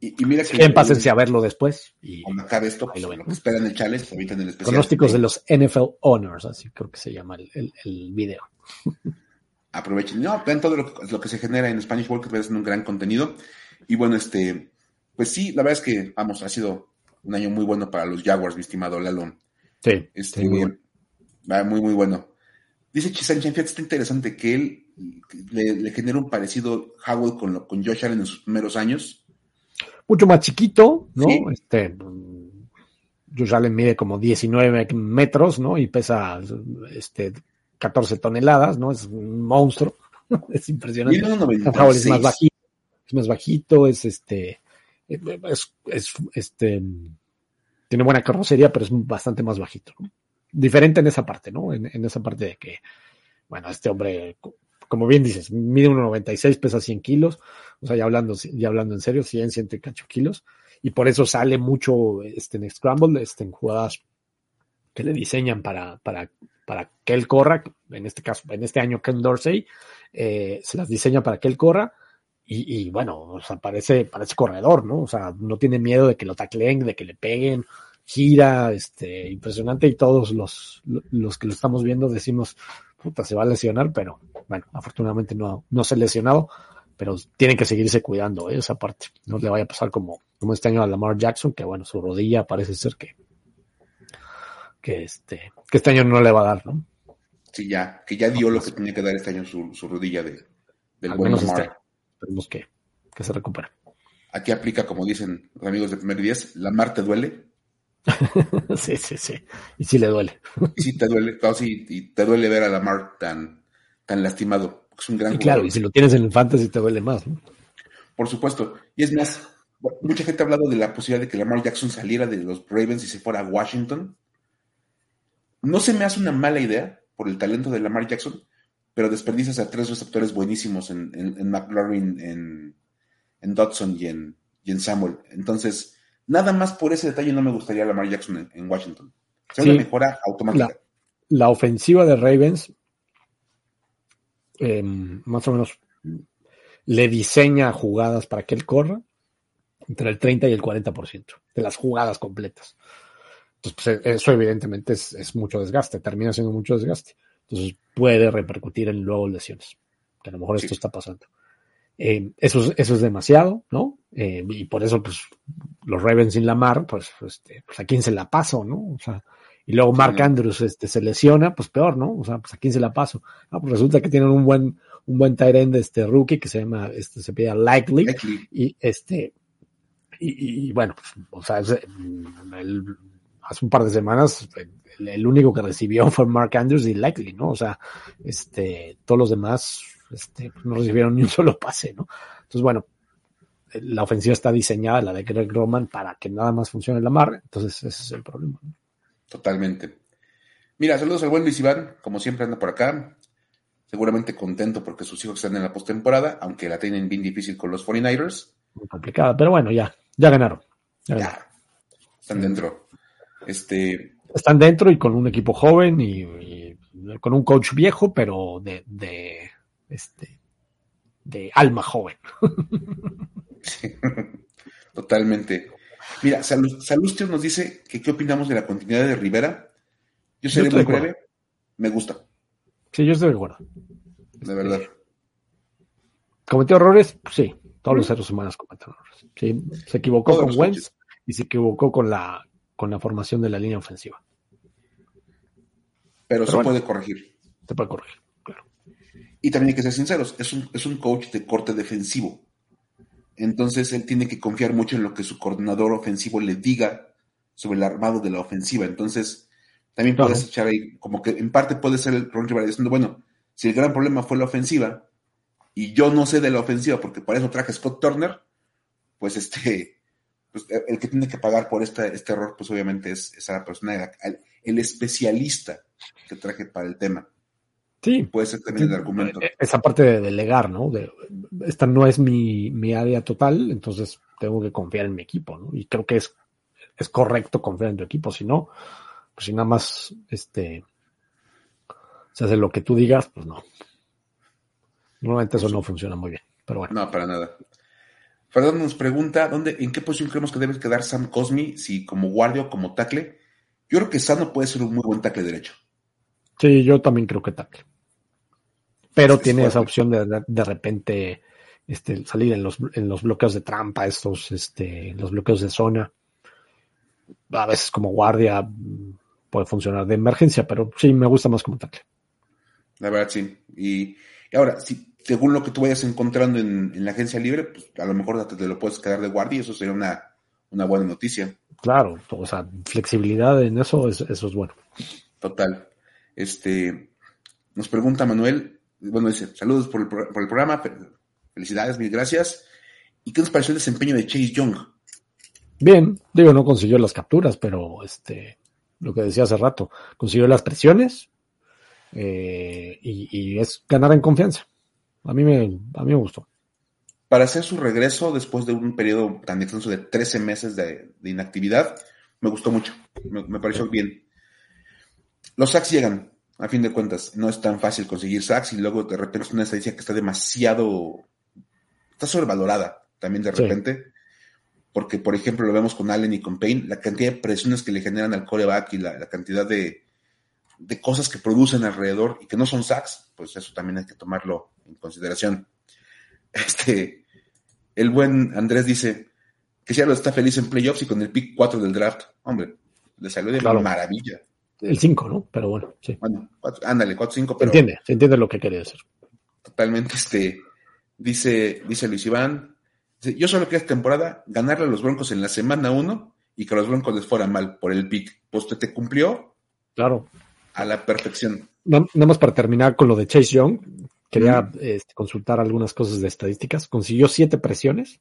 Y, y, mira que. Quieren pásense a verlo después. Y cuando acabe esto, pues, lo, que esperan el challenge, en el especial. Pronósticos de los NFL Honors, así creo que se llama el, el, el video. Aprovechen. No, vean todo lo, lo, que se genera en Spanish Ball, que es un gran contenido. Y bueno, este, pues sí, la verdad es que, vamos, ha sido un año muy bueno para los Jaguars, mi estimado Lalo. Sí. Este, muy, muy, muy bueno. Dice Chisan fíjate, está interesante que él le, genera un parecido Howell con, con Josh Allen en sus primeros años. Mucho más chiquito, ¿no? Este, Josh Allen mide como 19 metros, ¿no? Y pesa este, 14 toneladas, ¿no? Es un monstruo. es impresionante. Es más bajito. es más bajito, es este, es, es, este, tiene buena carrocería, pero es bastante más bajito. ¿no? Diferente en esa parte, ¿no? En, en, esa parte de que, bueno, este hombre, como bien dices, mide 1,96, pesa 100 kilos, o sea, ya hablando, ya hablando en serio, 100, 108 kilos, y por eso sale mucho este, en Scramble, este, en jugadas que le diseñan para, para, para que él corra, en este caso, en este año Ken Dorsey, eh, se las diseña para que él corra, y, bueno, o sea, parece, parece corredor, ¿no? O sea, no tiene miedo de que lo tacleen, de que le peguen, gira, este, impresionante, y todos los, los que lo estamos viendo decimos, puta, se va a lesionar, pero bueno, afortunadamente no, no se ha lesionado, pero tienen que seguirse cuidando ¿eh? esa parte. No le vaya a pasar como, como este año a Lamar Jackson, que bueno, su rodilla parece ser que, que este, que este año no le va a dar, ¿no? Sí, ya, que ya dio lo que tenía que dar este año su, su rodilla de, del Al buen menos este, esperemos que, que se recupere. Aquí aplica, como dicen los amigos de primer 10, Lamar te duele. sí, sí, sí. Y sí le duele. Y sí te duele, claro, sí, y te duele ver a Lamar tan, tan lastimado. Es un gran Y claro, y si lo tienes en el fantasy te duele más, ¿no? Por supuesto. Y es más, mucha gente ha hablado de la posibilidad de que Lamar Jackson saliera de los Ravens y se fuera a Washington. No se me hace una mala idea por el talento de Lamar Jackson, pero desperdicias a tres receptores buenísimos en, en, en McLaurin, en, en Dodson y en, y en Samuel. Entonces, nada más por ese detalle no me gustaría Lamar Jackson en, Washington. Sería Sí. una mejora automática. La ofensiva de Ravens, eh, más o menos, le diseña jugadas para que él corra entre el 30 y el 40% de las jugadas completas. Entonces, pues, eso evidentemente es, es mucho desgaste, termina siendo mucho desgaste. Entonces, puede repercutir en luego lesiones, que a lo mejor Sí. esto está pasando. Eh, eso, es, eso es demasiado, ¿no? Eh, y por eso, pues, los Ravens sin Lamar, pues, este, pues, ¿a quién se la paso, no? O sea, y luego Mark. Andrews este, se lesiona, pues peor, ¿no? O sea, pues a quién se la paso. Ah, pues resulta que tienen un buen, un buen tight end, este rookie que se llama, este, se pide Likely, Likely. y este, y, y bueno, pues, o sea, el- hace un par de semanas el, el único que recibió fue Mark Andrews y Likely, ¿no? O sea, este, todos los demás, este, no recibieron ni un solo pase, ¿no? Entonces, bueno, la ofensiva está diseñada, la de Greg Roman, para que nada más funcione la mar, entonces ese es el problema. ¿no? Totalmente. Mira, saludos al buen Luis Iván, como siempre anda por acá. Seguramente contento porque sus hijos están en la postemporada, aunque la tienen bien difícil con los 49ers. Muy complicada, pero bueno, ya, ya ganaron. Ya ganaron. Ya, están dentro. Este, Están dentro y con un equipo joven y, y con un coach viejo, pero de, de este de alma joven. totalmente. Mira, Salus- Salustio nos dice que qué opinamos de la continuidad de Rivera. Yo seré estoy muy breve. Me gusta, Sí, yo estoy de acuerdo. de verdad. ¿Cometió errores? Sí, todos los seres humanos cometen errores. Sí, se equivocó Todos con Wentz y se equivocó con la, con la formación de la línea ofensiva. Pero, se bueno. puede corregir. Se puede corregir, claro. Y también hay que ser sinceros, es un, es un coach de corte defensivo. Entonces él tiene que confiar mucho en lo que su coordinador ofensivo le diga sobre el armado de la ofensiva. Entonces, también Claro. puedes echar ahí, como que en parte puede ser el Ron Rivera diciendo, bueno, si el gran problema fue la ofensiva, y yo no sé de la ofensiva porque para eso traje a Scott Turner, pues este, pues el que tiene que pagar por este, este error, pues obviamente es esa persona, el, el especialista que traje para el tema. Sí, Puede ser también el argumento. Eh, esa parte de delegar, ¿no? De, esta no es mi, mi área total, entonces tengo que confiar en mi equipo, ¿no? Y creo que es, es correcto confiar en tu equipo, si no, pues si nada más este se hace lo que tú digas, pues no. Normalmente eso no funciona muy bien, pero bueno. No, para nada. Fernando nos pregunta, ¿dónde, ¿en qué posición creemos que debe quedar Sam Cosmi? Si como guardia o como tackle. Yo creo que Sano puede ser un muy buen tackle derecho. Sí, yo también creo que tackle. Pero Es tiene esa opción de, de, de repente este, salir en los, en los bloqueos de trampa, estos, este, los bloqueos de zona. A veces como guardia mm, puede funcionar de emergencia, pero sí me gusta más como tackle. La verdad, sí. Y, y ahora, si, según lo que tú vayas encontrando en, en la agencia libre, pues a lo mejor te, te lo puedes quedar de guardia y eso sería una, una buena noticia. Claro, o sea, flexibilidad en eso, es, eso es bueno. Total. Este, nos pregunta Manuel, bueno, dice, saludos por el, por el programa, fe- felicidades, mil gracias. ¿Y qué nos pareció el desempeño de Chase Young? Bien, digo, no consiguió las capturas, pero este, lo que decía hace rato, consiguió las presiones eh, y, y, es ganar en confianza. A mí me, a mí me gustó. Para hacer su regreso después de un periodo tan extenso de 13 meses de, de inactividad, me gustó mucho, me, me pareció bien. Los sacks llegan, a fin de cuentas, no es tan fácil conseguir sacks y luego de repente es una estadística que está demasiado, está sobrevalorada también de repente. Sí. Porque, por ejemplo, lo vemos con Allen y con Payne, la cantidad de presiones que le generan al coreback y la, la cantidad de, de, cosas que producen alrededor y que no son sacks, pues eso también hay que tomarlo en consideración. Este, el buen Andrés dice que Seattle está feliz en playoffs y con el pick 4 del draft. Hombre, le salió de claro. maravilla. El 5, ¿no? Pero bueno, sí. Bueno, cuatro, ándale, 4-5, pero. Se entiende, se entiende lo que quería decir. Totalmente, este. Dice, dice Luis Iván. Dice, yo solo quería esta temporada ganarle a los Broncos en la semana 1 y que a los Broncos les fuera mal por el pick. Pues te, te cumplió. Claro. A la perfección. Nada más para terminar con lo de Chase Young, quería mm. este, consultar algunas cosas de estadísticas. Consiguió siete presiones,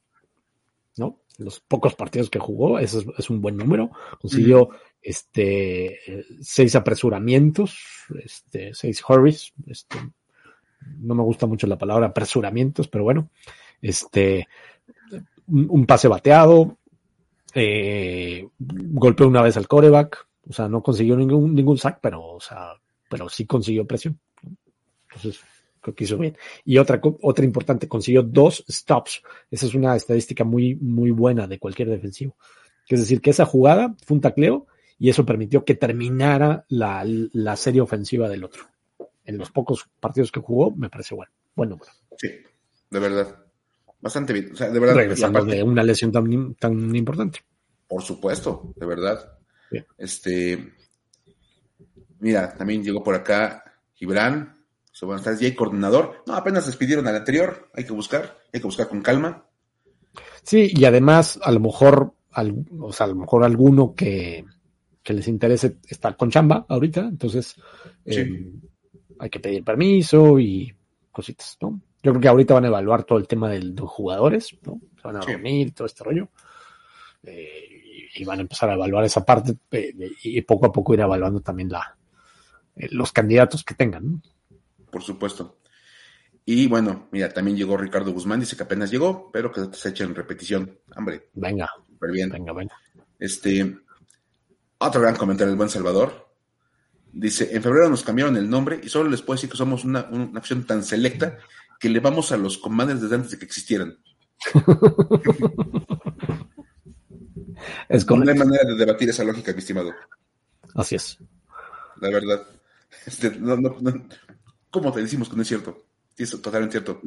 ¿no? Los pocos partidos que jugó, eso es, es un buen número. Consiguió mm este, seis apresuramientos, este, seis hurries, este, no me gusta mucho la palabra apresuramientos, pero bueno, este, un, un pase bateado, eh, golpeó una vez al coreback, o sea, no consiguió ningún, ningún sack, pero, o sea, pero sí consiguió presión. Entonces, creo que hizo bien. Y otra, otra importante, consiguió dos stops. Esa es una estadística muy, muy buena de cualquier defensivo. Es decir, que esa jugada fue un tacleo y eso permitió que terminara la, la, serie ofensiva del otro. En los pocos partidos que jugó, me parece bueno. Buen número. Sí, de verdad. Bastante bien. O sea, de verdad. Regresando aparte, de una lesión tan, tan importante. Por supuesto, de verdad. Este. Mira, también llegó por acá Gibran. So, buenas tardes, Jay, coordinador. No, apenas despidieron al anterior. Hay que buscar, hay que buscar con calma. Sí, y además, a lo mejor, al, o sea, a lo mejor alguno que, que les interese estar con chamba ahorita, entonces sí. eh, hay que pedir permiso y cositas, ¿no? Yo creo que ahorita van a evaluar todo el tema de los jugadores, ¿no? Se van a sí. reunir, todo este rollo. Eh, y, van a empezar a evaluar esa parte eh, y poco a poco ir evaluando también la, eh, los candidatos que tengan. ¿no? Por supuesto. Y bueno, mira, también llegó Ricardo Guzmán, dice que apenas llegó, pero que se eche en repetición. Hombre. Venga. Súper bien. Venga, venga. Este, otro gran comentario del buen Salvador. Dice, en febrero nos cambiaron el nombre y solo les puedo decir que somos una, una acción tan selecta que le vamos a los commanders desde antes de que existieran. es no hay manera de debatir esa lógica, mi estimado. Así es. La verdad. Este, no, no, no. ¿Cómo te decimos que no es cierto? Sí, es totalmente cierto.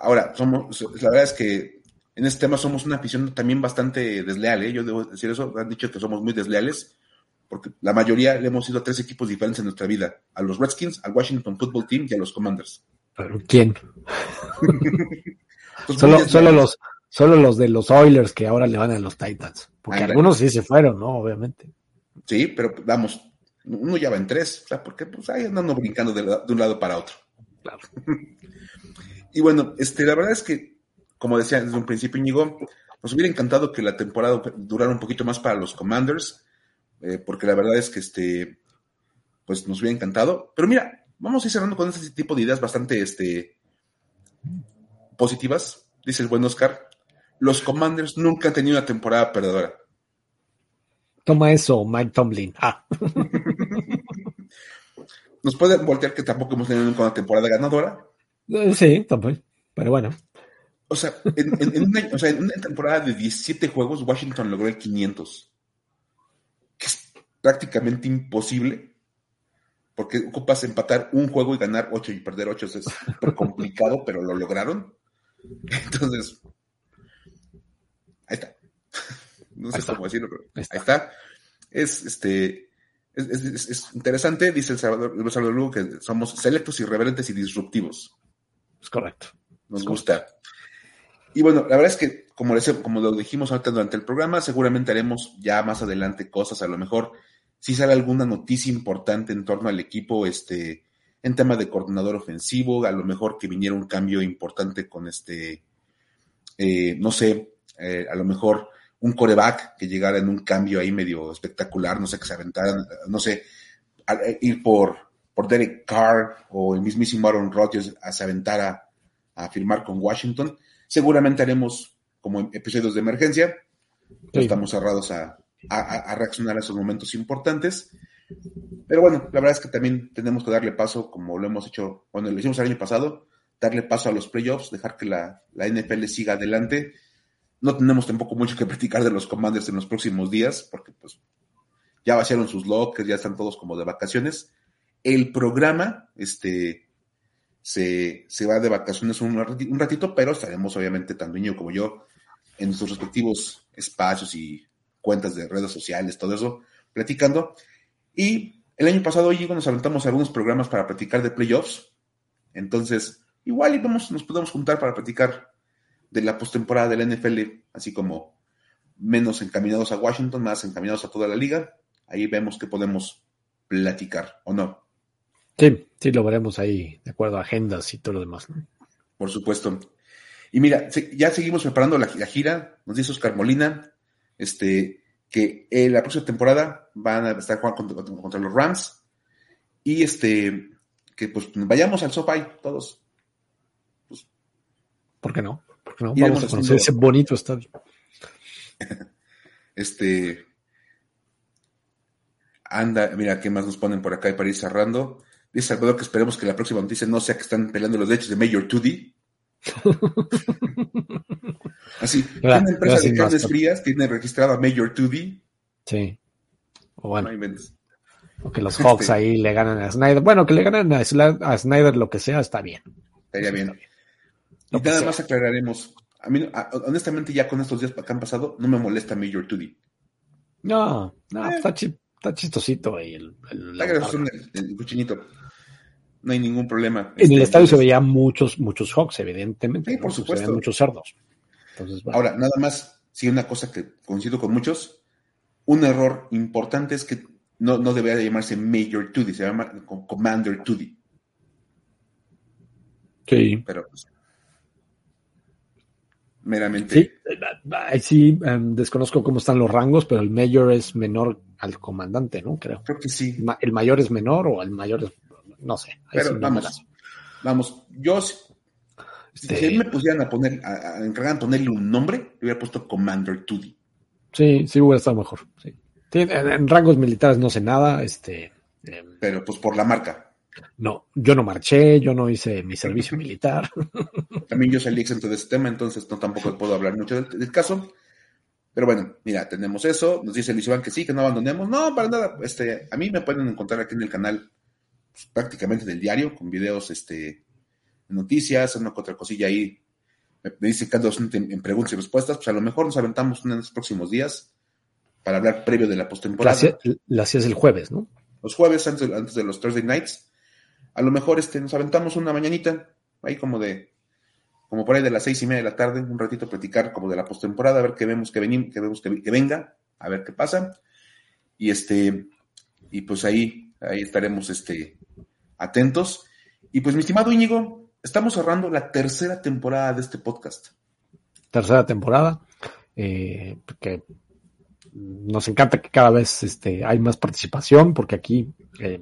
Ahora, somos, la verdad es que en este tema somos una afición también bastante desleal, ¿eh? yo debo decir eso, han dicho que somos muy desleales, porque la mayoría le hemos ido a tres equipos diferentes en nuestra vida, a los Redskins, al Washington Football Team y a los Commanders. ¿Pero quién? pues solo, solo, los, solo los de los Oilers que ahora le van a los Titans, porque algunos sí se fueron, ¿no? Obviamente. Sí, pero vamos, uno ya va en tres, o sea, porque pues ahí andando brincando de, de un lado para otro. Claro. y bueno, este, la verdad es que como decía desde un principio Íñigo, nos hubiera encantado que la temporada durara un poquito más para los Commanders, eh, porque la verdad es que este, pues nos hubiera encantado. Pero mira, vamos a ir cerrando con este tipo de ideas bastante este, positivas. Dice el buen Oscar, los Commanders nunca han tenido una temporada perdedora. Toma eso, Mike Tomlin. Ah. Nos puede voltear que tampoco hemos tenido nunca una temporada ganadora. Sí, tampoco. Pero bueno. O sea, en, en, en, una, o sea, en, una, temporada de 17 juegos, Washington logró el 500. Que es prácticamente imposible. Porque ocupas empatar un juego y ganar 8 y perder 8. Es súper complicado, pero lo lograron. Entonces, ahí está. No sé cómo decirlo, pero ahí está. Ahí está. Es, este, es, es, es, interesante, dice el Salvador, el Salvador Lugo, que somos selectos, irreverentes y disruptivos. Es correcto. Nos gusta. Y bueno, la verdad es que, como, les, como lo dijimos ahorita durante el programa, seguramente haremos ya más adelante cosas, a lo mejor si sale alguna noticia importante en torno al equipo, este, en tema de coordinador ofensivo, a lo mejor que viniera un cambio importante con este, eh, no sé, eh, a lo mejor un coreback que llegara en un cambio ahí medio espectacular, no sé, que se aventaran, no sé, ir por, por Derek Carr o el mismísimo Aaron Rodgers a se aventara a firmar con Washington. Seguramente haremos como episodios de emergencia. Estamos cerrados a, a, reaccionar a esos momentos importantes. Pero bueno, la verdad es que también tenemos que darle paso, como lo hemos hecho, cuando lo hicimos el año pasado, darle paso a los playoffs, dejar que la, la NFL siga adelante. No tenemos tampoco mucho que platicar de los Commanders en los próximos días, porque pues ya vaciaron sus lockers, ya están todos como de vacaciones. El programa, este, se, se va de vacaciones un, un ratito, pero estaremos obviamente tanto niño como yo en sus respectivos espacios y cuentas de redes sociales, todo eso, platicando. Y el año pasado, Diego, nos aventamos algunos programas para platicar de playoffs. Entonces, igual y vamos, nos podemos juntar para platicar de la postemporada de la NFL, así como menos encaminados a Washington, más encaminados a toda la liga. Ahí vemos que podemos platicar, ¿o no? Sí, sí, lo veremos ahí, de acuerdo a agendas y todo lo demás. Por supuesto. Y mira, ya seguimos preparando la, gira, nos dice Oscar Molina, este, que en la próxima temporada van a estar jugando contra, los Rams y este, que pues vayamos al SoFi todos. Pues, ¿Por qué no? ¿Por qué no? Vamos a conocer ese bonito estadio. este, anda, mira, ¿qué más nos ponen por acá para ir cerrando? Dice Salvador que esperemos que la próxima noticia no sea que están peleando los derechos de Mayor 2D. Así, una empresa de carnes frías tiene registrado a Major 2D. Sí. O bueno. o que los Hawks este ahí le ganan a Snyder. Bueno, que le ganan a, Snyder lo que sea, está bien. Estaría bien. Y nada más aclararemos. A mí, honestamente, ya con estos días que han pasado, no me molesta Major 2D. No, no, eh. está, chistosito ahí el, el, el, el cochinito no hay ningún problema. En el este, estadio se veían muchos, muchos Hawks, evidentemente. Sí, por supuesto. Se muchos cerdos. Ahora, nada más, sí, una cosa que coincido con muchos, un error importante es que no, no debería llamarse Major 2D, se llama Commander 2D. Sí. Pero, pues, meramente. Sí, sí em, desconozco cómo están los rangos, pero el Major es menor al comandante, ¿no? Creo. Creo que sí. El mayor es menor o el mayor es no sé. Pero vamos, vamos, yo si este me pusieran a poner, a, a ponerle un nombre, le hubiera puesto Commander 2D. Sí, sí hubiera estado mejor. Sí. En, rangos militares no sé nada, este. Em, pero pues por la marca. No, yo no marché, yo no hice mi servicio militar. También yo salí exento de ese tema, entonces no tampoco puedo hablar mucho del, caso. Pero bueno, mira, tenemos eso. Nos dice Luis Iván que sí, que no abandonemos. No, para nada. Este, a mí me pueden encontrar aquí en el canal pues, prácticamente del diario, con videos, este, noticias, una otra cosilla ahí. Me, dice que en, en preguntas y respuestas, pues a lo mejor nos aventamos en los próximos días para hablar previo de la postemporada. La hacías el jueves, ¿no? Los jueves, antes, antes de los Thursday Nights. A lo mejor este, nos aventamos una mañanita, ahí como de, como por ahí de las seis y media de la tarde, un ratito platicar como de la postemporada, a ver qué vemos que, venimos, que vemos que, que venga, a ver qué pasa. Y este, y pues ahí, ahí estaremos este, atentos. Y pues, mi estimado Íñigo, estamos cerrando la tercera temporada de este podcast. Tercera temporada, eh, porque nos encanta que cada vez este, hay más participación, porque aquí eh,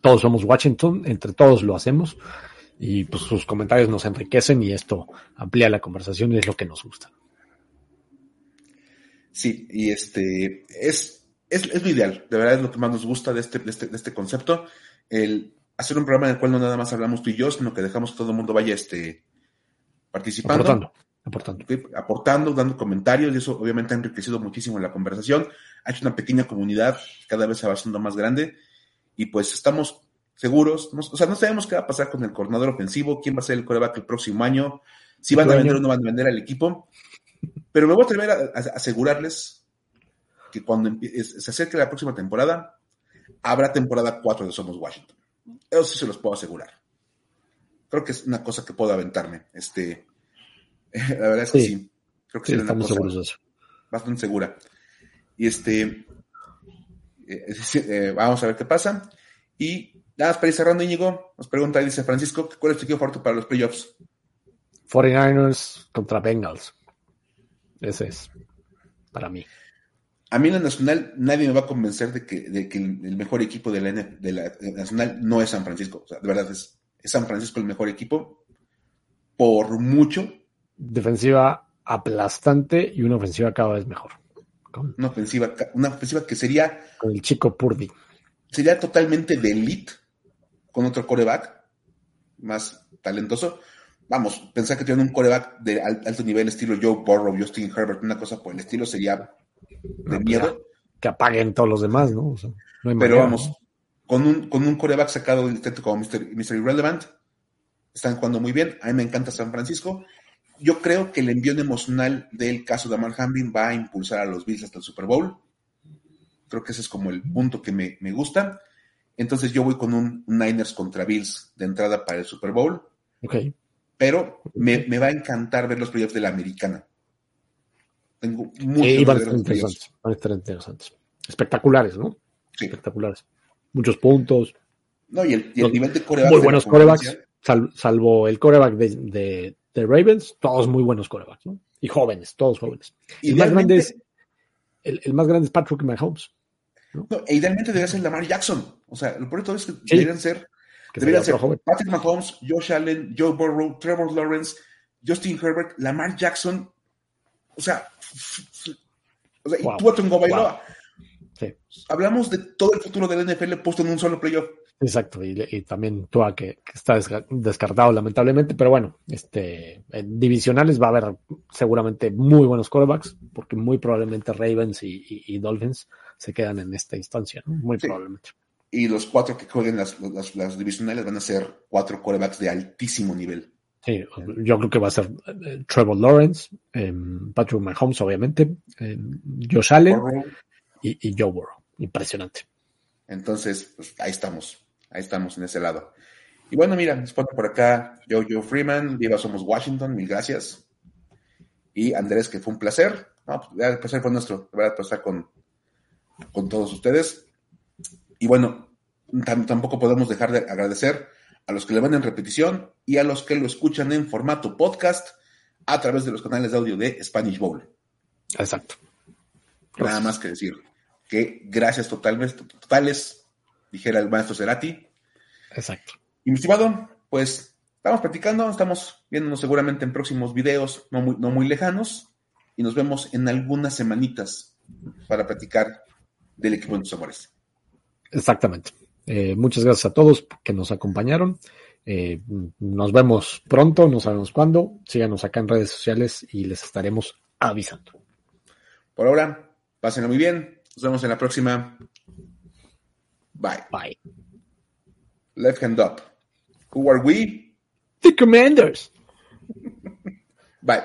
todos somos Washington, entre todos lo hacemos, y pues sus comentarios nos enriquecen y esto amplía la conversación y es lo que nos gusta. Sí, y este es es, lo ideal, de verdad es lo que más nos gusta de este, de este, de este concepto, el hacer un programa en el cual no nada más hablamos tú y yo, sino que dejamos que todo el mundo vaya este, participando. Aportando. Aportando. aportando, dando comentarios, y eso obviamente ha enriquecido muchísimo la conversación. Ha hecho una pequeña comunidad, cada vez se va haciendo más grande, y pues estamos seguros, o sea, no sabemos qué va a pasar con el coordinador ofensivo, quién va a ser el coreback el próximo año, si van a vender o no van a vender al equipo, pero me voy a atrever a asegurarles que cuando se acerque la próxima temporada, habrá temporada 4 de Somos Washington. Eso sí se los puedo asegurar. Creo que es una cosa que puedo aventarme. Este, la verdad es que sí. Creo que sí, una cosa bastante segura. Y este, eh, eh, vamos a ver qué pasa. Y nada más para ir cerrando, Íñigo, nos pregunta, dice Francisco, ¿cuál es tu equipo favorito para los playoffs? 49ers contra Bengals. Ese es para mí. A mí en la Nacional nadie me va a convencer de que, de que el mejor equipo de la, de la, Nacional no es San Francisco. O sea, de verdad es, es San Francisco el mejor equipo por mucho. Defensiva aplastante y una ofensiva cada vez mejor. Una ofensiva, una ofensiva que sería. Con el chico Purdy. Sería totalmente de elite con otro coreback más talentoso. Vamos, pensar que tiene un coreback de alto nivel, estilo Joe Burrow, Justin Herbert, una cosa por el estilo, sería de miedo. Que apaguen todos los demás, ¿no? Pero vamos, con un, con un coreback sacado del intento como Mr. Mr. Irrelevant, están jugando muy bien. A mí me encanta San Francisco. Yo creo que el envío emocional del caso de Amar Hamlin va a impulsar a los Bills hasta el Super Bowl. Creo que ese es como el punto que me, me gusta. Entonces yo voy con un Niners contra Bills de entrada para el Super Bowl. Ok. Pero me, me va a encantar ver los playoffs de la americana. Tengo muchos eh, van, a estar interesantes, van a estar interesantes. Espectaculares, ¿no? Sí. Espectaculares. Muchos puntos. No, y el, y el nivel de coreback. Muy buenos corebacks, sal, salvo el coreback de, de, de, Ravens, todos muy buenos corebacks, ¿no? Y jóvenes, todos jóvenes. Y el, más grande es, el, el, más grande es Patrick Mahomes. ¿no? No, e idealmente debería ser Lamar Jackson. O sea, lo peor de todo es que sí. deberían ser, que deberían ser Patrick Mahomes, Josh Allen, Joe Burrow, Trevor Lawrence, Justin Herbert, Lamar Jackson. O sea, o sea wow. y tú Tua Bailoa. Wow. Sí. Hablamos de todo el futuro del NFL puesto en un solo playoff. Exacto, y, y también Tua que, que, está descartado lamentablemente, pero bueno, este en divisionales va a haber seguramente muy buenos quarterbacks, porque muy probablemente Ravens y, y, y Dolphins se quedan en esta instancia, ¿no? muy sí. probablemente. Y los cuatro que jueguen las, las, las, divisionales van a ser cuatro quarterbacks de altísimo nivel. Sí, yo creo que va a ser eh, Trevor Lawrence, eh, Patrick Mahomes, obviamente, eh, Josh Allen y, y, Joe Burrow. Impresionante. Entonces, pues ahí estamos, ahí estamos en ese lado. Y bueno, mira, nos pone por acá Joe Joe Freeman, Viva Somos Washington, mil gracias. Y Andrés, que fue un placer. No, pues, el placer fue nuestro, de verdad, pasar con, con todos ustedes. Y bueno, tampoco podemos dejar de agradecer a los que le van en repetición y a los que lo escuchan en formato podcast a través de los canales de audio de Spanish Bowl. Exacto. Nada más que decir que gracias totales, totales, dijera el maestro Cerati. Exacto. Y mi estimado, pues estamos platicando, estamos viéndonos seguramente en próximos videos no muy, no muy lejanos y nos vemos en algunas semanitas para platicar del equipo de tus amores. Exactamente. Eh, muchas gracias a todos que nos acompañaron. Eh, nos vemos pronto, no sabemos cuándo. Síganos acá en redes sociales y les estaremos avisando. Por ahora, pásenlo muy bien. Nos vemos en la próxima. Bye. Bye. Left hand up. Who are we? The Commanders. Bye.